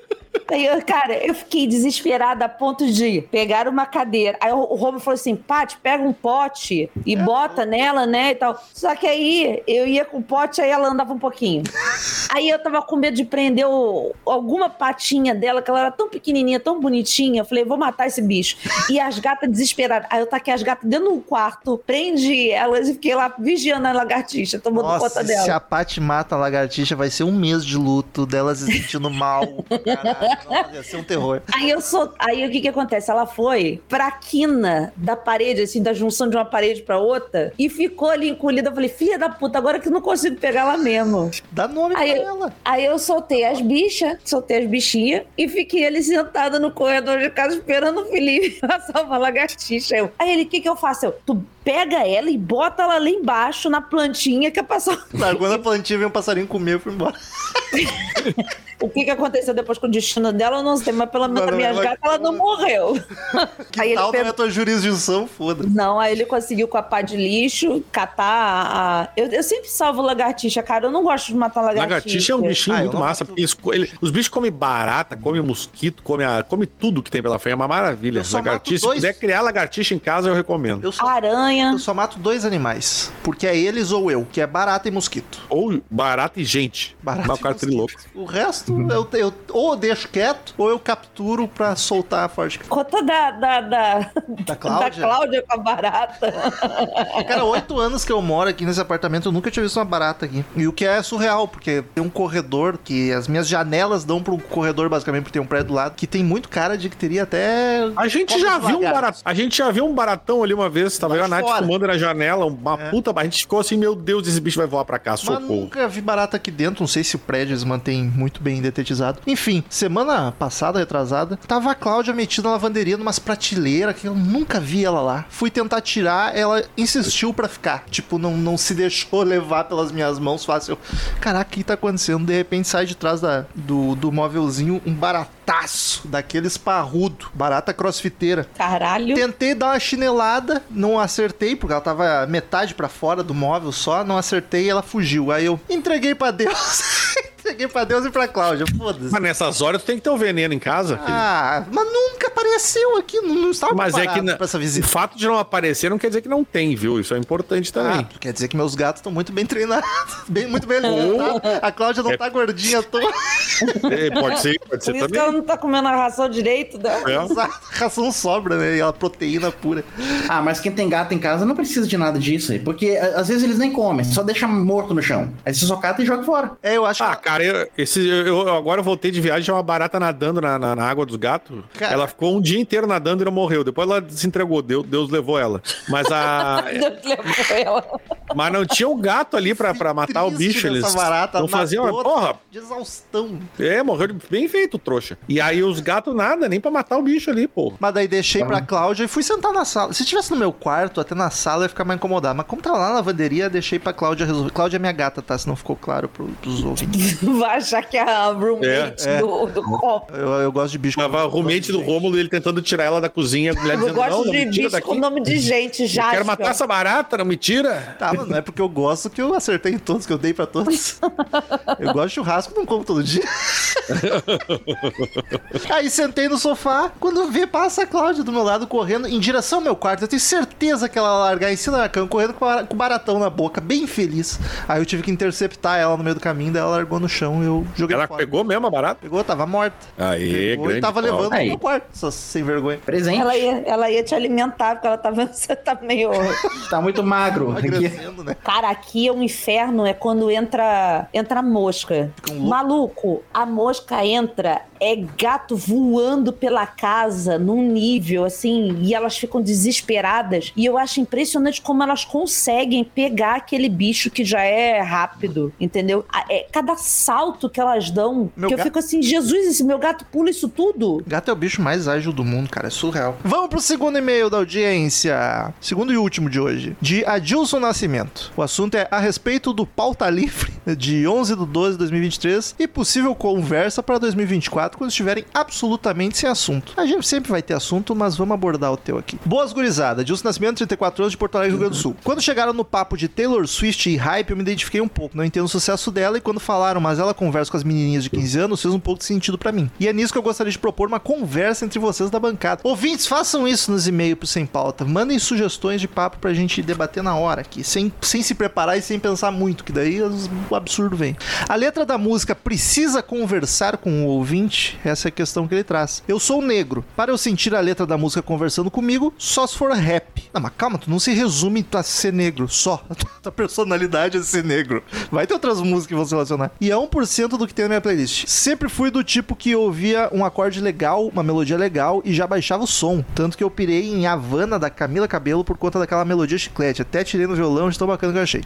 Aí, eu, cara, eu fiquei desesperada a ponto de pegar uma cadeira. Aí o, Robo falou assim: Paty, pega um pote e bota nela, né? E tal. Só que aí eu ia com o pote, aí ela andava um pouquinho. Aí eu tava com medo de prender o- alguma patinha dela, que ela era tão pequenininha, tão bonitinha. Eu falei, vou matar esse bicho. E as gatas desesperadas. Aí eu taquei as gatas dentro do quarto, prendi elas e fiquei lá vigiando a lagartixa, tomando conta Nossa, dela. se a Paty mata a lagartixa, vai ser um mês de luto dela se sentindo mal. Caralho, nossa, ia ser um terror. Aí eu sou. Aí o que que acontece? Ela foi pra quina da parede, assim, da junção de uma parede pra outra, e ficou ali encolhida. Eu falei, filha da puta, agora que eu não consigo pegar ela mesmo. Dá nome Aí, pra ela. aí eu soltei as bichas, soltei as bichinhas e fiquei ali sentada no corredor de casa esperando o Felipe passar uma lagartixa. Eu, aí ele, o que que eu faço? Eu, tu pega ela e bota ela lá embaixo na plantinha que é passar. Largou na plantinha, veio um passarinho comer e foi embora. O que que aconteceu depois com o destino dela, eu não sei, mas pelo menos a minha ela- gata, ela não morreu. Que Aí ele tal é a tua jurisdição? Foda-se. Não, aí ele conseguiu com a pá de lixo catar a. Eu, eu sempre salvo lagartixa, cara. Eu não gosto de matar lagartixa. Lagartixa é um bichinho Ah, muito massa, porque ele- os bichos comem barata, comem mosquito, comem, a- come tudo que tem pela frente. É uma maravilha. Lagartixa, se dois. puder criar lagartixa em casa, eu recomendo. Eu só, Aranha. eu só mato dois animais. Porque é eles ou eu, que é barata e mosquito. Ou barata e gente. Barata Mas e é trilouco. O resto, eu, eu ou deixo quieto, ou eu capturo pra soltar a forte. Conta da, da, da, Da Cláudia? da Cláudia com a barata. Cara, oito anos que eu moro aqui nesse apartamento, eu nunca tinha visto uma barata aqui. E o que é surreal, porque tem um corredor que as minhas janelas dão pro corredor, basicamente, porque tem um prédio do lado, que tem muito cara de que teria até. A gente já viu um baratão. A gente já viu um baratão ali uma vez. Tava eu a Nath fora. fumando na janela, uma É. puta. A gente ficou assim, meu Deus, esse bicho vai voar pra cá, Mas socorro. nunca vi barata aqui dentro, não sei se o prédio eles mantêm muito bem detetizado. Enfim, semana passada, retrasada, tava a Cláudia metida na lavanderia numas prateleiras que eu nunca vi ela lá. Fui tentar tirar, ela insistiu pra ficar. Tipo, não, não se deixou levar pelas minhas mãos fácil. Caraca, o que tá acontecendo? De repente sai de trás da, do, do móvelzinho um barataço, daqueles parrudo, barata crossfiteira. Caralho. Tentei dar uma chinelada, não acertei, porque ela tava metade pra fora do móvel só, não acertei e ela fugiu. Aí eu entreguei pra Deus. entreguei pra Deus e pra Cláudia, foda-se. Mas nessas horas tu tem que ter o veneno em casa, filho. Ah, mas nunca apareceu aqui, não, estava Mas é que na- pra essa o visita. fato de não aparecer não quer dizer que não tem, viu? Isso é importante Ah, também. quer dizer que meus gatos estão muito bem treinados, bem, muito bem alimentados. A Cláudia não É. tá gordinha à toa. É, pode ser, pode Por ser isso que também. ela não tá comendo a ração direito. Né? É. A ração sobra, né? E a proteína pura. Ah, mas quem tem gato em casa não precisa de nada disso aí. Porque às vezes eles nem comem, só deixa morto no chão. Aí você só cata e joga fora. É, eu acho Ah, que. cara, eu, esse, eu, eu- agora eu voltei de viagem, tinha uma barata nadando na, na- na água dos gatos. Cara. Ela ficou um dia inteiro nadando e não morreu. Depois ela se entregou, Deus, Deus levou ela. Mas a. Deus levou ela. mas não tinha um gato ali pra, pra matar o bicho. Eles barata, não faziam. Porra, De exaustão. é, morreu de- bem feito, trouxa. E aí os gatos nada, nem pra matar o bicho ali, pô. Mas daí deixei pra Cláudia e fui sentar na sala. Se tivesse no meu quarto, até na sala, ia ficar mais incomodado. Mas como tava lá na lavanderia, deixei pra Cláudia resolver. Cláudia é minha gata, tá? Se não ficou claro pro, pros ouvintes. Vai achar que é a roommate É, é. do, do copo. Eu, eu gosto de bicho. Tava o roommate do Rômulo, ele tentando tirar ela da cozinha. A mulher Eu dizendo, gosto não, não de me tira bicho daqui. com nome de gente, já. Quero matar essa barata, não me tira. Tá, mas não é porque eu gosto que eu acertei em todos, que eu dei pra todos. Eu gosto de churrasco, não como todo dia. Aí sentei no sofá, quando vê, passa a Cláudia do meu lado correndo em direção ao meu quarto. Eu tenho certeza que ela ia largar em cima da cama, correndo com com baratão na boca, bem feliz. Aí eu tive que interceptar ela no meio do caminho, daí ela largou no chão e eu joguei Ela fora. pegou mesmo a barata? Pegou, tava morta. Aê, Pegou grande. e tava pau. levando Aí. pro meu quarto, só sem vergonha. Presente. Ela ia, ela ia te alimentar, porque ela tá vendo que você tá meio. Tá muito magro. Aqui. Agradecendo, né? Cara, aqui é um inferno, é quando entra entra mosca. Um. Maluco, a mosca entra é gato voando pela casa num nível assim, e elas ficam desesperadas. E eu acho impressionante como elas conseguem pegar aquele bicho que já é rápido, entendeu? É, cada salto que elas dão, Meu que eu gato- fico assim, Jesus, esse meu gato pula isso tudo. Gato é o bicho mais ágil do mundo, cara. É surreal. Vamos pro segundo e-mail da audiência. Segundo e último de hoje. De Adilson Nascimento. O assunto é a respeito do pauta livre de 11 de 12 de 2023 e possível conversa para 2024 quando estiverem absolutamente sem assunto. A gente sempre vai ter assunto, mas vamos abordar o teu aqui. Boas gurizada. Adilson Nascimento, 34 anos de Porto Alegre, Rio Grande do Sul. Quando chegaram no papo de Taylor Swift e hype, eu me identifiquei um pouco. Não entendo o sucesso dela e quando falaram, mas ela conversa com as menininhas de 15 anos, fez um pouco de sentido pra mim. E é nisso que eu gostaria de propor uma conversa entre vocês da bancada. Ouvintes, façam isso nos e-mails pro Sem Pauta. Mandem sugestões de papo pra gente debater na hora aqui, sem, sem se preparar e sem pensar muito, que daí os- o absurdo vem. A letra da música precisa conversar com o ouvinte? Essa é a questão que ele traz. Eu sou negro. Para eu sentir a letra da música conversando comigo, só se for rap. Não, mas calma, tu não se resume a ser negro só. A tua personalidade é ser negro. Vai ter outras músicas que vão se relacionar. E é 1% do que tem na minha playlist. Sempre fui do tipo que ouvia um acorde legal, uma melodia legal e já baixava o som. Tanto que eu pirei em Havana da Camila Cabelo por conta daquela melodia chiclete. Até tirei no violão de tão bacana que eu achei.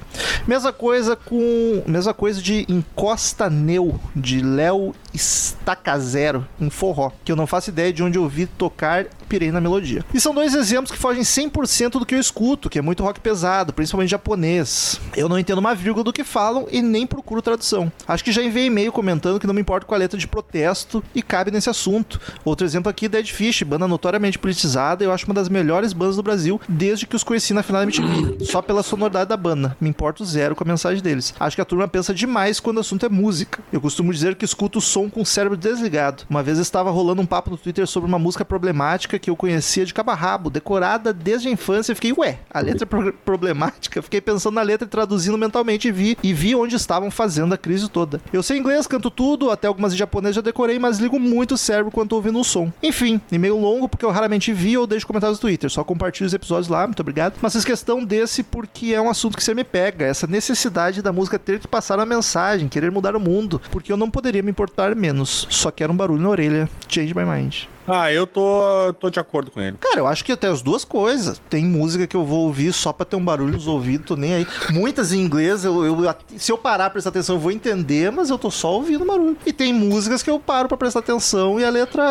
Mesma coisa com. Mesma coisa de Encosta Neu, de Léo Estaca Zero, em forró. Que eu não faço ideia de onde eu ouvi tocar pirei na melodia. E são dois exemplos que fogem 100% do que eu escuto, que é muito rock pesado, principalmente japonês. Eu não entendo uma vírgula do que falam e nem procuro tradução. Acho que já enviei e-mail comentando que não me importo com a letra de protesto e cabe nesse assunto. Outro exemplo aqui, Dead Fish, banda notoriamente politizada, eu acho uma das melhores bandas do Brasil desde que os conheci na final da MTV, só pela sonoridade da banda. Me importo zero com a mensagem deles. Acho que a turma pensa demais quando o assunto é música. Eu costumo dizer que escuto o som com o cérebro desligado. Uma vez estava rolando um papo no Twitter sobre uma música problemática que eu conhecia de cabo a rabo, decorada desde a infância. Eu fiquei, ué, a letra é pro- problemática? Fiquei pensando na letra e traduzindo mentalmente e vi, e vi onde estavam fazendo a crise toda. Eu sei inglês, canto tudo, até algumas em japonês já decorei, mas ligo muito o cérebro quando tô ouvindo o som. Enfim, e-mail longo porque eu raramente vi ou deixo comentários no Twitter. Só compartilho os episódios lá, muito obrigado. Mas fiz questão desse porque é um assunto que você me pega. Essa necessidade da música ter que passar uma mensagem, querer mudar o mundo. Porque eu não poderia me importar menos. Só quero um barulho na orelha. Change my mind. Ah, eu tô, tô de acordo com ele. Cara, eu acho que até as duas coisas. Tem música que eu vou ouvir só pra ter um barulho nos ouvidos, tô nem aí. Muitas em inglês, eu, eu- se eu parar pra prestar atenção, eu vou entender, mas eu tô só ouvindo barulho. E tem músicas que eu paro pra prestar atenção e a letra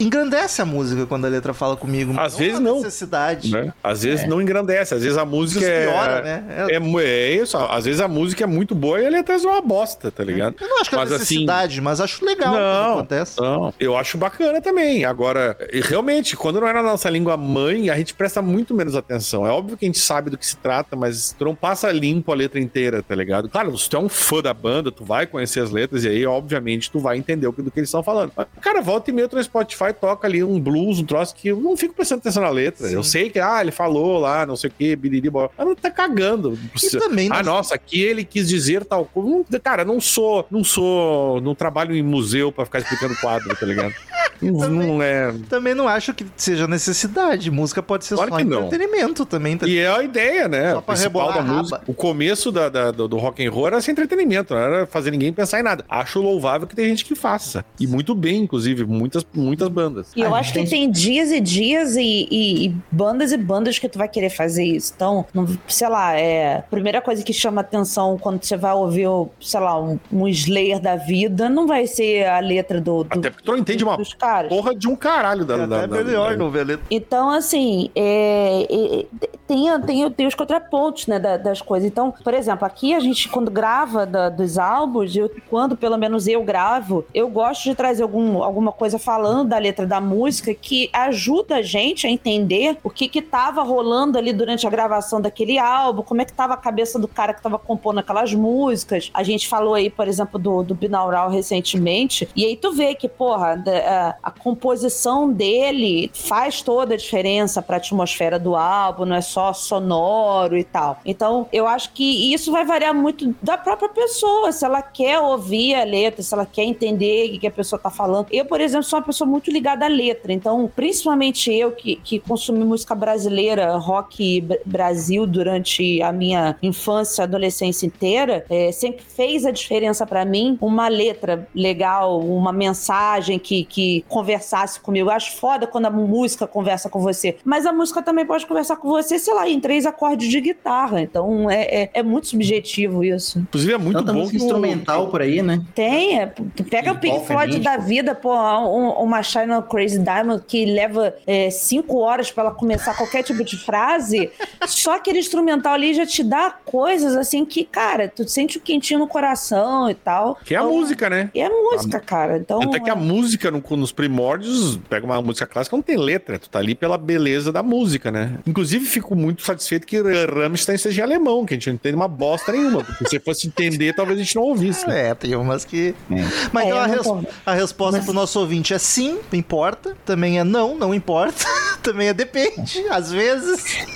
engrandece a música quando a letra fala comigo. Às vezes a não. necessidade. Né? Às vezes não engrandece, às vezes a música vezes é, piora, né? É. é, é isso, às vezes a música é muito boa e a letra é uma bosta, tá ligado? Eu não acho que é Mas, assim, necessidade, mas acho legal Não, acontece. não, eu acho bacana também. Agora, e realmente, quando não é na nossa língua mãe, a gente presta muito menos atenção. É óbvio que a gente sabe do que se trata, mas tu não passa limpo a letra inteira, tá ligado? Claro, se tu é um fã da banda, tu vai conhecer as letras e aí, obviamente, tu vai entender o que, do que eles estão falando. Mas, cara, volta e meia tu no Spotify, toca ali um blues, um troço que eu não fico prestando atenção na letra. Eu sei que, ah, ele falou lá, não sei o que, biriri. Mas não tá cagando. E também Ah, não- nossa, aqui ele quis dizer tal coisa. Cara, não sou, não sou, não trabalho em museu pra ficar explicando quadro, tá ligado? Não, não é. Também não acho que seja necessidade. Música pode ser Claro só que não. entretenimento também. tá? E é a ideia, né? Só O pra principal rebolar da a raba. música. O começo da, da- do, do rock and roll era ser entretenimento, não era fazer ninguém pensar em nada. Acho louvável que tem gente que faça. E muito bem, inclusive, muitas, muitas bandas. E eu acho que tem- dias e dias e, e- e bandas e bandas que tu vai querer fazer isso. Então, não- sei lá, é. A primeira coisa que chama atenção quando você vai ouvir, sei lá, um, um Slayer da vida, não vai ser a letra do. do Até porque tu não entende uma caras. porra de um caralho da. É da, da- melhor, da- não, velho. Então, assim, é, é, tem, tem, tem os contrapontos né, da- das coisas. Então, por exemplo, aqui a gente, quando grava da- dos álbuns, eu- quando pelo menos eu gravo, eu gosto de trazer algum, alguma coisa falando da letra da música que ajuda a gente a entender o que que tava rolando ali durante a gravação daquele álbum, como é que tava a cabeça do cara que tava compondo aquelas músicas. A gente falou aí, por exemplo, do, do Binaural recentemente, e aí tu vê que, porra, a, a composição dele faz toda a diferença pra atmosfera do álbum, não é só só sonoro e tal. Então, eu acho que isso vai variar muito da própria pessoa, se ela quer ouvir a letra, se ela quer entender o que a pessoa tá falando. Eu, por exemplo, sou uma pessoa muito ligada à letra, então, principalmente eu que, que consumi música brasileira, rock Brasil durante a minha infância, adolescência inteira, é, sempre fez a diferença para mim uma letra legal, uma mensagem que, que conversasse comigo. Eu acho foda quando a música conversa com você, mas a música também pode conversar com você, sei lá, em três acordes de guitarra. Então é, é, é muito subjetivo isso. Inclusive é muito Tanta bom. música instrumental por aí, né? Tem, é, pega o Pink Floyd da vida, pô, um, uma China Crazy Diamond que leva é, cinco horas para ela começar qualquer tipo de frase, só aquele instrumental ali já te dá coisas assim que, cara, tu sente o um quentinho no coração e tal. Que é então, a música, né? E é música, a, cara. Então, até que a é música no, nos primórdios, pega uma música clássica, não tem letra, tu tá ali pela beleza da música, né? Inclusive, fico muito satisfeito que Rammstein seja alemão, que a gente não entende uma bosta nenhuma, porque se fosse entender, talvez a gente não ouvisse. Né? É, tem umas que. É. Mas é, então a, res... a, resposta Mas... pro nosso ouvinte é sim, importa. Também é não, não importa. Também é depende, às vezes.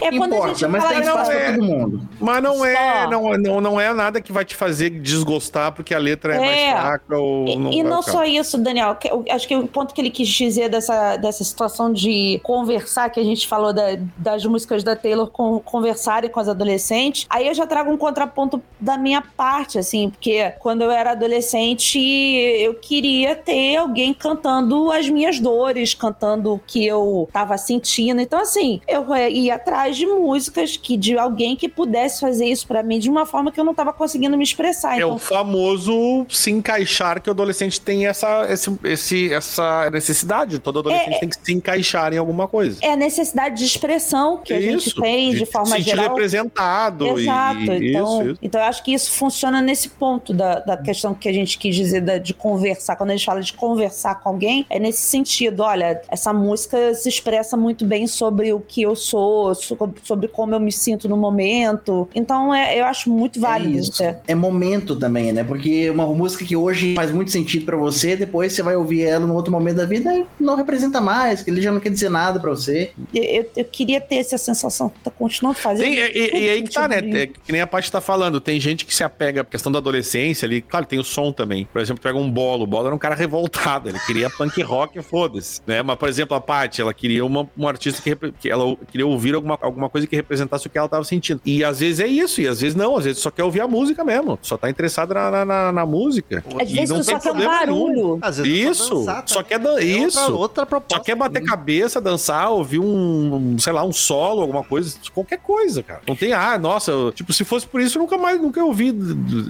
É quando Importa, a gente mas fala tem espaço é, pra todo mundo. Mas não é, não, não, não é nada que vai te fazer desgostar porque a letra é, é. mais fraca ou e, não. E não só isso, Daniel. Eu, acho que o ponto que ele quis dizer dessa, dessa situação de conversar, que a gente falou da, das músicas da Taylor com, conversarem com as adolescentes, aí eu já trago um contraponto da minha parte, assim, porque quando eu era adolescente, eu queria ter alguém cantando as minhas dores, cantando o que eu tava sentindo. Então, assim, eu é, ia atrás de músicas que de alguém que pudesse fazer isso para mim de uma forma que eu não tava conseguindo me expressar. É então... o famoso se encaixar que o adolescente tem essa, esse, esse essa necessidade. Todo adolescente é, tem que se encaixar em alguma coisa. É a necessidade de expressão que isso, a gente tem de, de forma se geral. representado. Exato. E, então, isso, isso. então eu acho que isso funciona nesse ponto da, da questão que a gente quis dizer da, de conversar. Quando a gente fala de conversar com alguém, é nesse sentido. Olha, essa música se expressa muito bem sobre o que eu sou, sobre como eu me sinto no momento. Então, é, eu acho muito é válido. É, isso. é momento também, né? Porque uma música que hoje faz muito sentido para você, depois você vai ouvir ela no outro momento da vida não representa mais, que ele já não quer dizer nada para você. Eu, eu, eu, queria ter essa sensação, tá continuando fazendo. Tem, e, e, aí que tá, né? É, que nem a parte tá falando, tem gente que se apega à questão da adolescência ali. Claro, tem o som também. Por exemplo, pega um bolo. O bolo era um cara revoltado, ele queria punk rock, foda-se. Né? Mas, por exemplo, a Paty, ela queria uma, uma artista que, que ela queria ouvir alguma, alguma coisa que representasse o que ela tava sentindo. E às vezes é isso, e às vezes não, às vezes só quer ouvir a música mesmo, só tá interessado na, na, na música. Às e vezes não só quer um barulho. isso, dançar, só quer dan... isso. Outra, outra proposta. Só quer bater cabeça, dançar, ouvir um, sei lá, um solo, alguma coisa, qualquer coisa, cara. Não tem, ah, nossa, tipo, se fosse por isso, eu nunca mais, nunca ouvi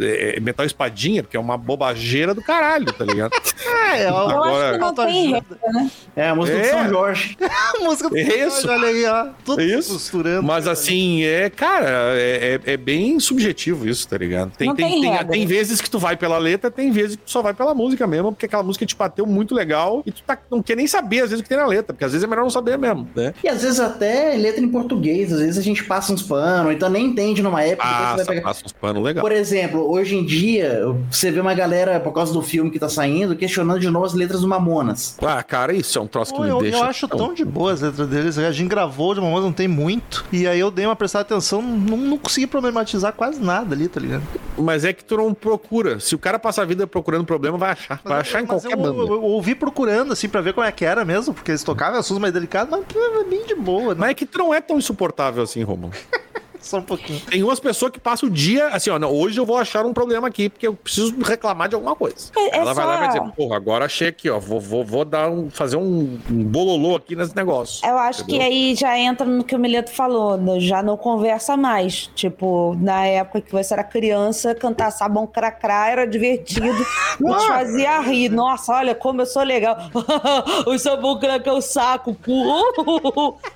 é, Metal Espadinha, porque é uma bobageira do caralho, tá ligado? é, eu, Agora, acho que não tem regra, né? É, a música é. do São Jorge. a música do São Jorge, olha aí, ó. Tudo isso. costurando. Mas assim, é, cara, é, é, é, bem subjetivo isso, tá ligado? Tem, tem, tem, tem, tem, vezes que tu vai pela letra, tem vezes que tu só vai pela música mesmo, porque aquela música te bateu muito legal e tu tá, não quer nem saber às vezes o que tem na letra, porque às vezes é melhor não saber mesmo, né? E às vezes até letra em português, às vezes a gente passa uns panos, então nem entende numa época. Passa, você vai pegar... passa uns panos legal. Por exemplo, hoje em dia, você vê uma galera, por causa do filme que tá saindo, questionando de novo as letras do Mamonas. Ah, cara, isso é um troço que me eu, deixa. Eu acho tão... tão de boa as letras deles. A gente gravou de Mamonas não tem muito. E aí eu dei uma prestada atenção, não, não consegui problematizar quase nada ali, tá ligado? Mas é que tu não procura. Se o cara passar a vida procurando problema, vai achar. Vai mas, achar em qualquer eu, banda. Eu, eu, ouvi procurando, assim, pra ver como é que era mesmo, porque eles tocavam assuntos mais delicados, mas é bem de boa. Né? Mas é que tu não é tão insuportável assim, Romulo. Só um pouquinho. Tem umas pessoas que passam o dia assim, ó, não, hoje eu vou achar um problema aqui, porque eu preciso reclamar de alguma coisa. É, é Ela é vai só... lá e vai dizer, porra, agora achei aqui, ó, vou, vou, vou dar um, fazer um, um bololô aqui nesse negócio. Eu acho entendeu? que aí já entra no que o Mileto falou, né? já não conversa mais. Tipo, na época que você era criança, cantar sabão cracrá era divertido, nos fazia rir. Nossa, olha como eu sou legal. o sabão cracrá é o saco.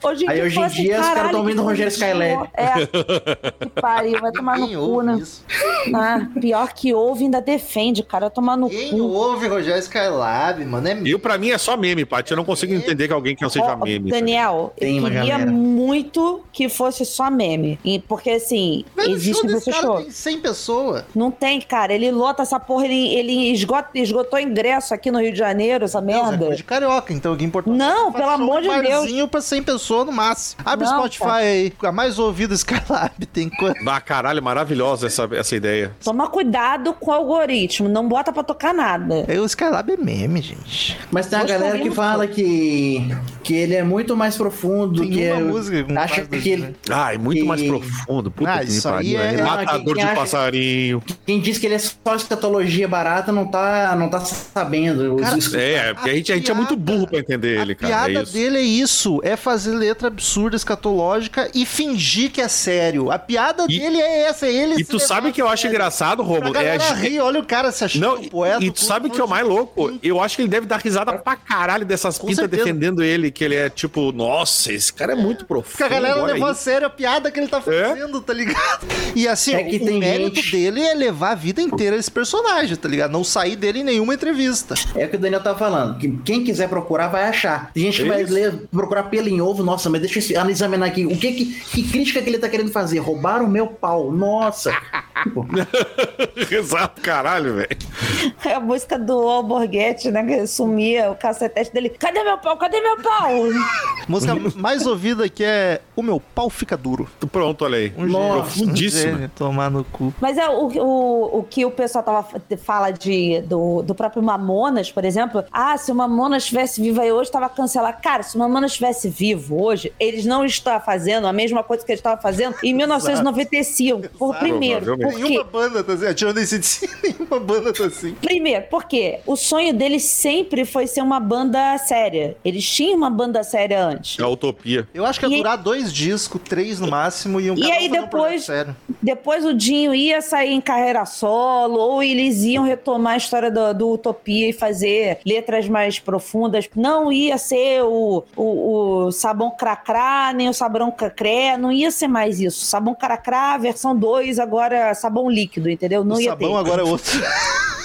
Hoje aí hoje em dia os caras estão ouvindo Rogério Skylab. É. Que pariu, vai tomar no cu, né? isso? Ah, pior que ouve, ainda defende, cara. Tomar no Quem cu. ouve Rogério Skylab, mano? É Eu, pra mim, é só meme, Paty. Eu não consigo entender que alguém que não seja Ó, meme. Daniel, Tem eu queria muito que fosse só meme. Porque assim, Mas existe show desse esse cara show. tem 100 pessoas. Não tem, cara. Ele lota essa porra, ele, ele esgota, esgotou ingresso aqui no Rio de Janeiro, essa Não, é merda. de carioca, então o que importa Não, pelo amor de Deus. barzinho pra 100 pessoas no máximo. Abre o Spotify cara. aí. A mais ouvida Skylab tem quanto? Ah, caralho, maravilhosa essa, essa ideia. Toma cuidado com o algoritmo, não bota pra tocar nada. É, O Skylab é meme, gente. Mas tem uma galera que fala que, que ele é muito mais profundo, Tem que uma é, música com acha que dois ele, Ai, muito E- mais profundo. Puta Ah, que isso aí pariu. é- né? Ah, Matador quem de acha- passarinho. quem diz que ele é só escatologia barata não tá, não tá sabendo. Cara, os- É, porque a gente, a gente é muito burro pra entender ele, a cara. piada é dele é isso, é fazer letra absurda, escatológica e fingir que é sério. A piada E- dele é essa, é ele E tu sabe que eu acho sério. engraçado, Romulo? É a rir, olha o cara se achando Não, um poeta. e tu sabe que é o mais louco? Eu acho que ele deve dar risada pra caralho dessas Com pintas certeza. defendendo ele, que ele é tipo, nossa, esse cara é muito profundo. Porque a galera levou a sério a piada que ele tá fazendo, tá ligado? E assim, É que o, mérito gente- dele é levar a vida inteira esse personagem, tá ligado? Não sair dele em nenhuma entrevista. É o que o Daniel tá falando. Que quem quiser procurar vai achar. Tem gente que vai Isso. ler, procurar pelo em ovo. Nossa, mas deixa eu examinar aqui. O que, que, que crítica que ele tá querendo fazer? Roubaram o meu pau. Nossa. Exato, caralho, velho. É a música do Alborguete, né? Que sumia o cacetete dele. Cadê meu pau? Cadê meu pau? Música mais ouvida que é O Meu Pau Fica Duro. Pronto, olha aí. Um Nossa, profundíssimo. um gênio, tomar no cu. Mas é o, o, o que o pessoal tava, fala de, do, do próprio Mamonas, por exemplo. Ah, se o Mamonas estivesse vivo aí hoje, tava cancelado. Cara, se o Mamonas estivesse vivo hoje, eles não estão fazendo a mesma coisa que eles estavam fazendo em 1995. Por primeiro, porque Nenhuma banda tá assim, atirando esse de nenhuma banda tá assim. Primeiro, porque o sonho deles sempre foi ser uma banda séria. Eles tinham uma banda séria antes. É a utopia. Eu acho que ia E- durar dois discos, três no máximo, e um E um aí um depois- sério. Depois o Dinho ia sair em carreira solo, ou eles iam retomar a história do, do Utopia e fazer letras mais profundas. Não ia ser o, o, o Sabão Cracrá, nem o Sabão Cacré, não ia ser mais isso. Sabão Cracrá, versão 2, agora sabão líquido, entendeu? Não o ia sabão ter. agora é outro.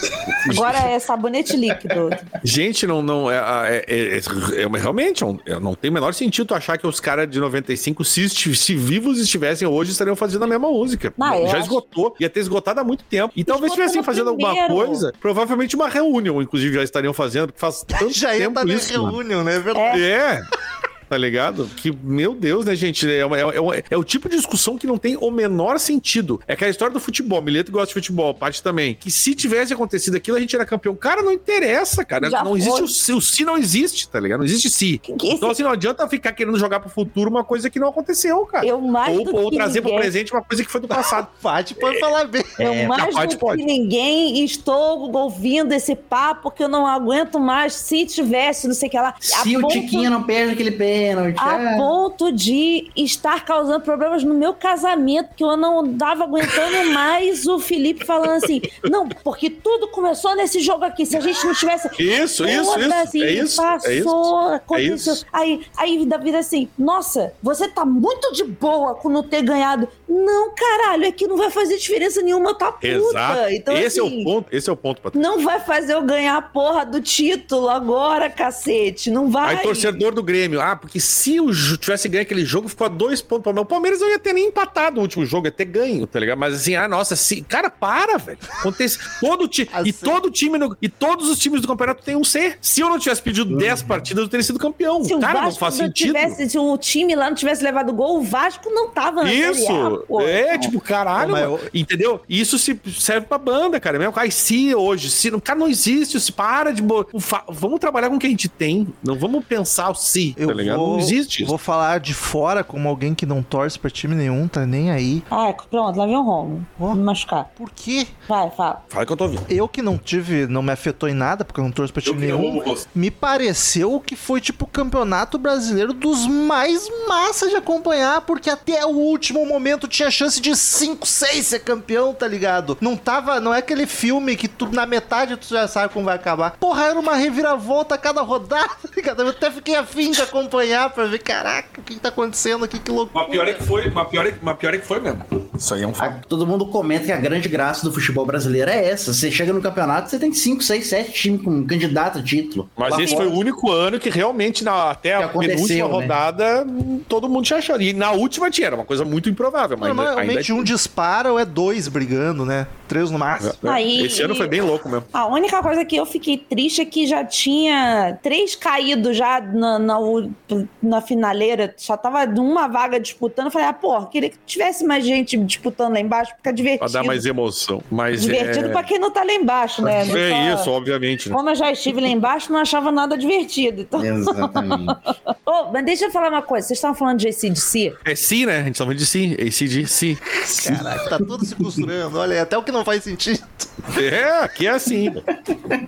Agora é sabonete líquido. Gente, não, não é, é, é, é- é- realmente, é um- é- não tem o menor sentido achar que os caras de 95, se, esti- se vivos estivessem hoje, estariam fazendo a mesma música. Ah, eu Já acho- esgotou, ia ter esgotado há muito tempo. E talvez estivessem fazendo alguma primeiro. coisa, provavelmente uma reunião, inclusive, já estariam fazendo, porque faz tanto Já ia tempo estar na isso. mano. reunião, né? É verdade. É. Tá ligado? Que, meu Deus, né, gente? É, uma- é, uma- é o tipo de discussão que não tem o menor sentido. É aquela história do futebol. Mileto gosta de futebol, parte também. Que se tivesse acontecido aquilo, a gente era campeão. Cara, não interessa, cara. Já não existe foi. o se. O se não existe, tá ligado? Não existe se. Que- que- Então, assim, não adianta ficar querendo jogar pro futuro uma coisa que não aconteceu, cara. Eu mais do Ou, ou que trazer pro ninguém- presente uma coisa que foi do passado. Paty pode falar bem. Eu É, mais pode, do pode. que ninguém estou ouvindo esse papo que eu não aguento mais. Se tivesse, não sei o que lá. A se o ponto- Tiquinho não perde aquele pênalti. A ah, ponto de estar causando problemas no meu casamento, que eu não tava aguentando mais o Felipe falando assim: não, porque tudo começou nesse jogo aqui. Se a gente não tivesse. Isso, isso, isso. É isso. Passou, É isso. aconteceu. isso. Aí, aí da vida assim, nossa, você tá muito de boa com não ter ganhado. Não, caralho, é que não vai fazer diferença nenhuma, tá puta. Exato. Então, esse é assim, o ponto. Esse é o ponto, Patrick. Não vai fazer eu ganhar a porra do título agora, cacete. Não vai. Aí, torcedor do Grêmio. Ah, porque se o Ju tivesse ganho aquele jogo, ficou a dois pontos para o Palmeiras não ia ter nem empatado o último jogo, ia ter ganho, tá ligado? Mas assim, ah, nossa, se... cara, para, velho. Acontece. Todo ti... Assim. E todo time no... e todos os times do campeonato tem um C. Se eu não tivesse pedido 10 partidas, eu teria sido campeão. Se o cara, não faz não sentido. tivesse, se o time lá não tivesse levado gol, o Vasco não tava na Isso, Série A, pô. é, tipo, caralho, mas eu- entendeu? Isso se serve pra banda, cara. Mesmo, ai, se hoje, se, cara, não existe, se para de, bo- fa- vamos trabalhar com o que a gente tem, não vamos pensar o se, Eu tá ligado? Vou, não existe isso. vou falar de fora como alguém que não torce pra time nenhum, tá nem aí. Ah, pronto, lá vem o Romo. Vou me machucar. Por quê? Vai, fala. Fala que eu tô ouvindo. Eu que não tive, não me afetou em nada, porque eu não torço pra time nenhum, me pareceu que foi tipo o campeonato brasileiro dos mais massa de acompanhar, porque até o último momento tinha chance de 5, 6 ser campeão, tá ligado? Não tava, não é aquele filme que tu na metade tu já sabe como vai acabar. Porra, era uma reviravolta a cada rodada, tá ligado? Eu até fiquei afim de acompanhar acompanhar pra ver, caraca, o que, que tá acontecendo aqui, que loucura. Mas pior é que foi, mas pior é, mas pior é que foi mesmo. Isso aí é um A- fato. todo mundo comenta que a grande graça do futebol brasileiro é essa. Você chega no campeonato, você tem 5, 6, 7 times com candidato a título. Mas esse fora- foi o único ano que realmente, na, até Que a penúltima né? rodada, todo mundo tinha achado. E na última tinha, era uma coisa muito improvável, mas Normalmente ainda um dispara ou é dois brigando, né? Três no máximo. É, Aí- Esse ano foi bem louco mesmo. A única coisa que eu fiquei triste é que já tinha três caídos já na, na, na finaleira, só tava uma vaga disputando. Eu falei, ah, pô, queria que tivesse mais gente disputando lá embaixo, fica divertido. Pra dar mais emoção. Mas divertido é... pra quem não tá lá embaixo, né? Não É só- isso, obviamente. né? Como eu já estive lá embaixo, não achava nada divertido. Então... Exatamente. Ô, mas deixa eu falar uma coisa. Vocês estavam falando de ACDC? É sim, né? A gente tá falando de sim. ACDC. Caraca, tá tudo se costurando. Olha até o que não faz sentido. É, aqui é assim.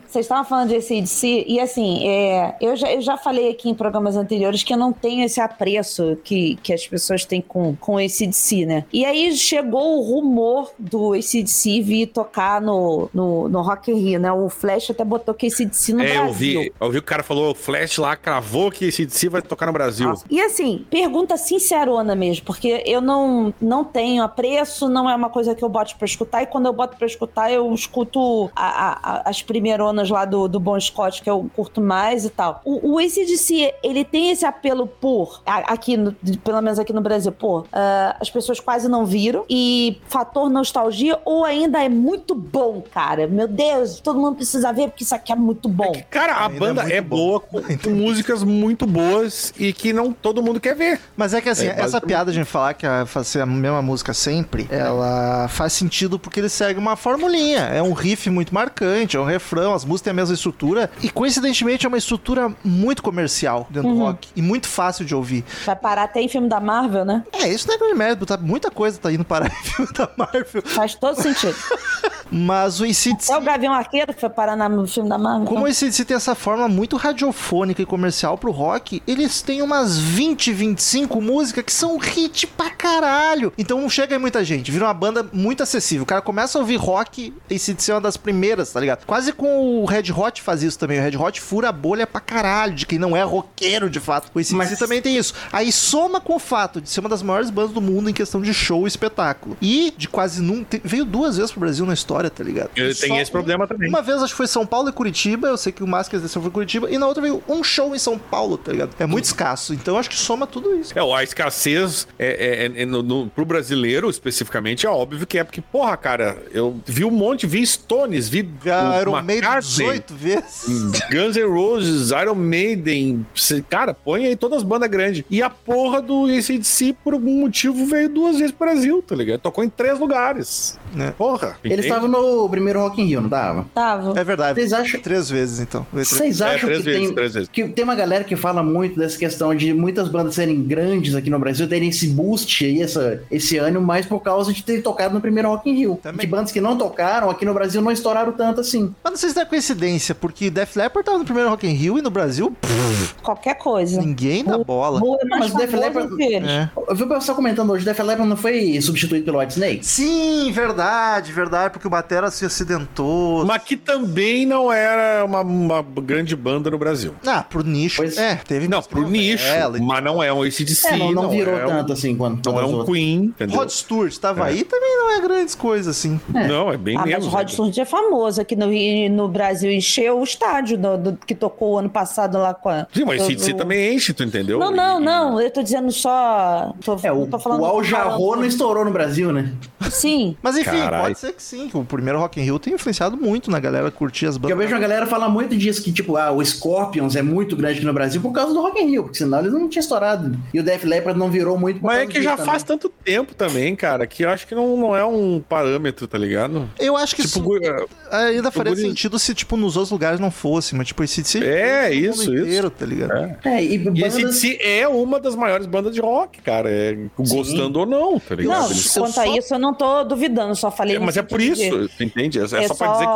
Vocês estavam falando de ACDC e assim, é, eu, já, eu já falei aqui em programas anteriores que eu não tenho esse apreço que, que as pessoas têm com, com o ACDC, né? E aí chegou o rumor do ACDC vir tocar no, no, no Rock in Rio, né? O Flash até botou que ACDC no É, Brasil. eu vi, eu vi que o cara falou, o Flash lá cravou que ACDC vai tocar no Brasil. E assim, pergunta sincerona mesmo, porque eu não, não tenho apreço, não é uma coisa que eu boto pra escutar, e quando eu boto pra escutar, eu escuto a- a- a- as primeironas lá do, do Bon Scott, que eu curto mais e tal. O, o ACDC, ele tem esse apelo por, aqui, no- pelo menos aqui no Brasil, por, ah, as pessoas quase não viram, e fator nostalgia, ou ainda é muito bom, cara. Meu Deus, todo mundo precisa ver, porque isso aqui é muito bom. Cara, a Ainda é banda é, bom. boa, com, com músicas muito boas e que não todo mundo quer ver. Mas é que assim, É, essa basicamente. piada de falar que a fazer a mesma música sempre, ela faz sentido porque ele segue uma formulinha. É um riff muito marcante, é um refrão, as músicas têm a mesma estrutura. E coincidentemente é uma estrutura muito comercial dentro do rock. E muito fácil de ouvir. Vai parar até em filme da Marvel, né? É, isso não é grande mérito, tá? Muita coisa tá indo para o filme da Marvel. Faz todo sentido. Mas o ACDC É o Gavião Arqueiro que foi parar no filme da Marvel. Como esse ACDC tem essa forma muito radiofônica e comercial pro rock, eles têm umas 20, 25 músicas que são hit pra caralho. Então não chega aí muita gente, vira uma banda muito acessível. O cara começa a ouvir rock, ACDC é uma das primeiras, tá ligado? Quase com o Red Hot faz isso também. O Red Hot fura a bolha pra caralho, de quem não é roqueiro de fato. O ACDC Mas- também tem isso. Aí soma com o fato de ser uma das maiores bandas do mundo em questão de show e espetáculo. E de quase nunca. Veio duas vezes pro Brasil na história, tá ligado? Tem Só esse problema também. Uma vez acho que foi São Paulo e Curitiba, eu sei que o Máscaras desceu foi Curitiba, e na outra veio um show em São Paulo, tá ligado? É muito escasso, então acho que soma tudo isso. É, a escassez é, é, é, no, no- pro brasileiro, especificamente, é óbvio que é porque, porra, cara, eu vi um monte, vi Stones, vi A o Iron Maiden McCartney, 18 vezes. Guns N' Roses, Iron Maiden, cara, põe aí todas as bandas grandes. E a porra do ACDC, por algum motivo, veio duas vezes pro Brasil, tá ligado? Tocou em três lugares. Né? Porra. Eles estavam no primeiro Rock in Rio, não tava? Tava. É verdade. Vocês acham- Três vezes, então. Vocês É, acham três que, vezes, tem, três vezes. que tem uma galera que fala muito dessa questão de muitas bandas serem grandes aqui no Brasil, terem esse boost aí, essa, esse ânimo, mais por causa de ter tocado no primeiro Rock in Rio. Também. Que bandas que não tocaram aqui no Brasil não estouraram tanto assim. Mas não sei se é coincidência, porque Def Leppard tava no primeiro Rock in Rio e no Brasil, pff, Qualquer coisa. ninguém dá bola. Boa é Mas o Def Leppard-. É. Eu vi o pessoal comentando hoje, Def Leppard não foi substituído pelo White Snake? Sim, verdade, verdade, porque o Batera se acidentou. Mas que também não era uma, uma grande banda no Brasil. Ah, pro nicho. Pois- É, teve Não, pro nicho, Ela mas não é um ACDC, É, não, não virou é um- tanto assim quanto Não é um. Queen, entendeu? Rod Stewart tava É. aí também não é grandes coisas assim. Não, é bem Ah, mas menos. o Rod né? Stewart é famoso aqui no, no Brasil. Encheu o estádio do, do- que tocou o ano passado lá com a. Sim, mas do- ACDC do- também enche, tu entendeu? Não, não, E- não. Eu tô dizendo só. Tô, É, o, não tô falando o Al comparando. não estourou no Brasil, né? Sim. Mas enfim, Carai. pode ser que sim, que o primeiro Rock in Rio tem influenciado muito na galera curtir as Porque eu bandas. vejo a galera falar muito disso, que tipo, ah, o Scorpions é muito grande aqui no Brasil por causa do Rock in Rio, porque senão eles não tinham estourado. E o Def Leppard não virou muito por Mas é que já também. faz tanto tempo também, cara, que eu acho que não, não é um parâmetro, tá ligado? Eu acho que Tipo, isso gu- ainda faria guri- sentido se, tipo, nos outros lugares não fosse, mas, tipo, esse se É, isso, inteiro, isso. tá ligado? É. É, e E bandas... ACDC é uma das maiores bandas de rock, cara. É, gostando ou não, tá ligado? Não, Eles- quanto a só- isso, eu não tô duvidando, só falei. É, mas é por isso, de- entende? É, é É só pra dizer que.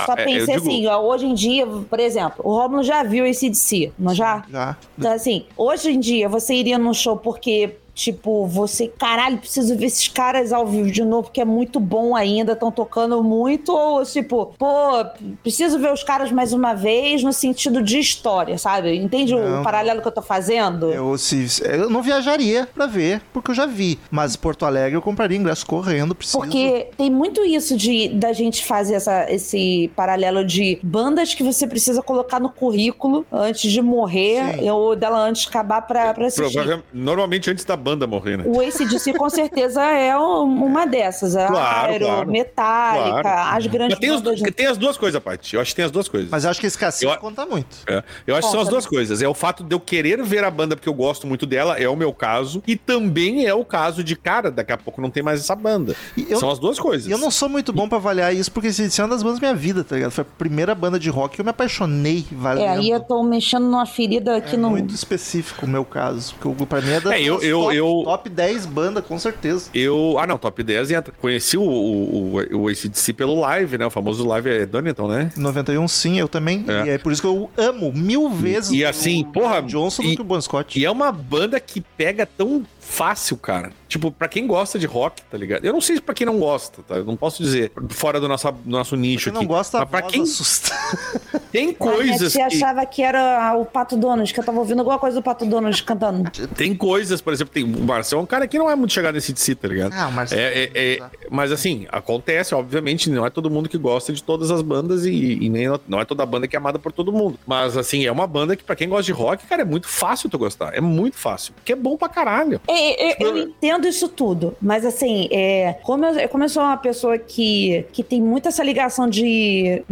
eu só é, é, pensei digo- assim, ó, hoje em dia, por exemplo, o Romulo já viu esse DC, não já? Já. Então, assim, hoje em dia, você iria num show porque Tipo, você, caralho, preciso ver esses caras ao vivo de novo, porque é muito bom ainda, estão tocando muito. Ou, tipo, pô, preciso ver os caras mais uma vez no sentido de história, sabe? Entende Não. o paralelo que eu tô fazendo? Eu, se, eu não viajaria pra ver, porque eu já vi. Mas Porto Alegre eu compraria ingresso correndo, preciso. Porque tem muito isso de da gente fazer essa, esse paralelo de bandas que você precisa colocar no currículo antes de morrer, Sim. ou dela antes de acabar pra, pra assistir. Provavelmente- normalmente antes da banda morrer, né? O ACDC com certeza é um- uma dessas. A Claro, Aero, claro. Metallica, Claro. as grandes Mas tem, os- bandas. tem as duas coisas, Paty. Eu acho que tem as duas coisas. Mas eu acho que esse cacete Eu- conta muito. É, Eu acho que são as duas coisas. É o fato de eu querer ver a banda porque eu gosto muito dela, é o meu caso. E também é o caso de, cara, daqui a pouco não tem mais essa banda. E eu- São as duas coisas. E eu não sou muito bom pra avaliar isso, porque esse é uma das bandas da minha vida, tá ligado? Foi a primeira banda de rock que eu me apaixonei valendo. É, aí eu tô mexendo numa ferida É que não. muito específico o meu caso. Porque pra mim é das É, eu- eu- eu- top 10 banda, com certeza. Eu. Ah, não, top 10 entra. Conheci o, o, o, o ACDC pelo live, né? O famoso live é Donington, né? 91, sim, eu também. É. E é por isso que eu amo mil vezes e assim, o porra, Johnson e- do que o Bon Scott. E é uma banda que pega tão fácil, cara. Tipo, pra quem gosta de rock, tá ligado? Eu não sei pra quem não gosta, tá? Eu não posso dizer fora do nosso, do nosso nicho Quem não aqui. gosta, a Mas pra quem assusta. tem A minha coisas tia que... achava que era o Pato Donald, que eu tava ouvindo alguma coisa do Pato Donald cantando. Tem coisas, por exemplo, tem o Marcel é um cara que não é muito chegado nesse de si, tá ligado? Ah, o Marcelo. É, é- é- mas assim, acontece, obviamente, não é todo mundo que gosta de todas as bandas e, e nem não é toda banda que é amada por todo mundo. Mas assim, é uma banda que pra quem gosta de rock, cara, é muito fácil tu gostar. É muito fácil. Porque é bom pra caralho. É, é, eu entendo isso tudo, mas assim, é, como, eu, como eu sou uma pessoa que, que tem muito essa ligação de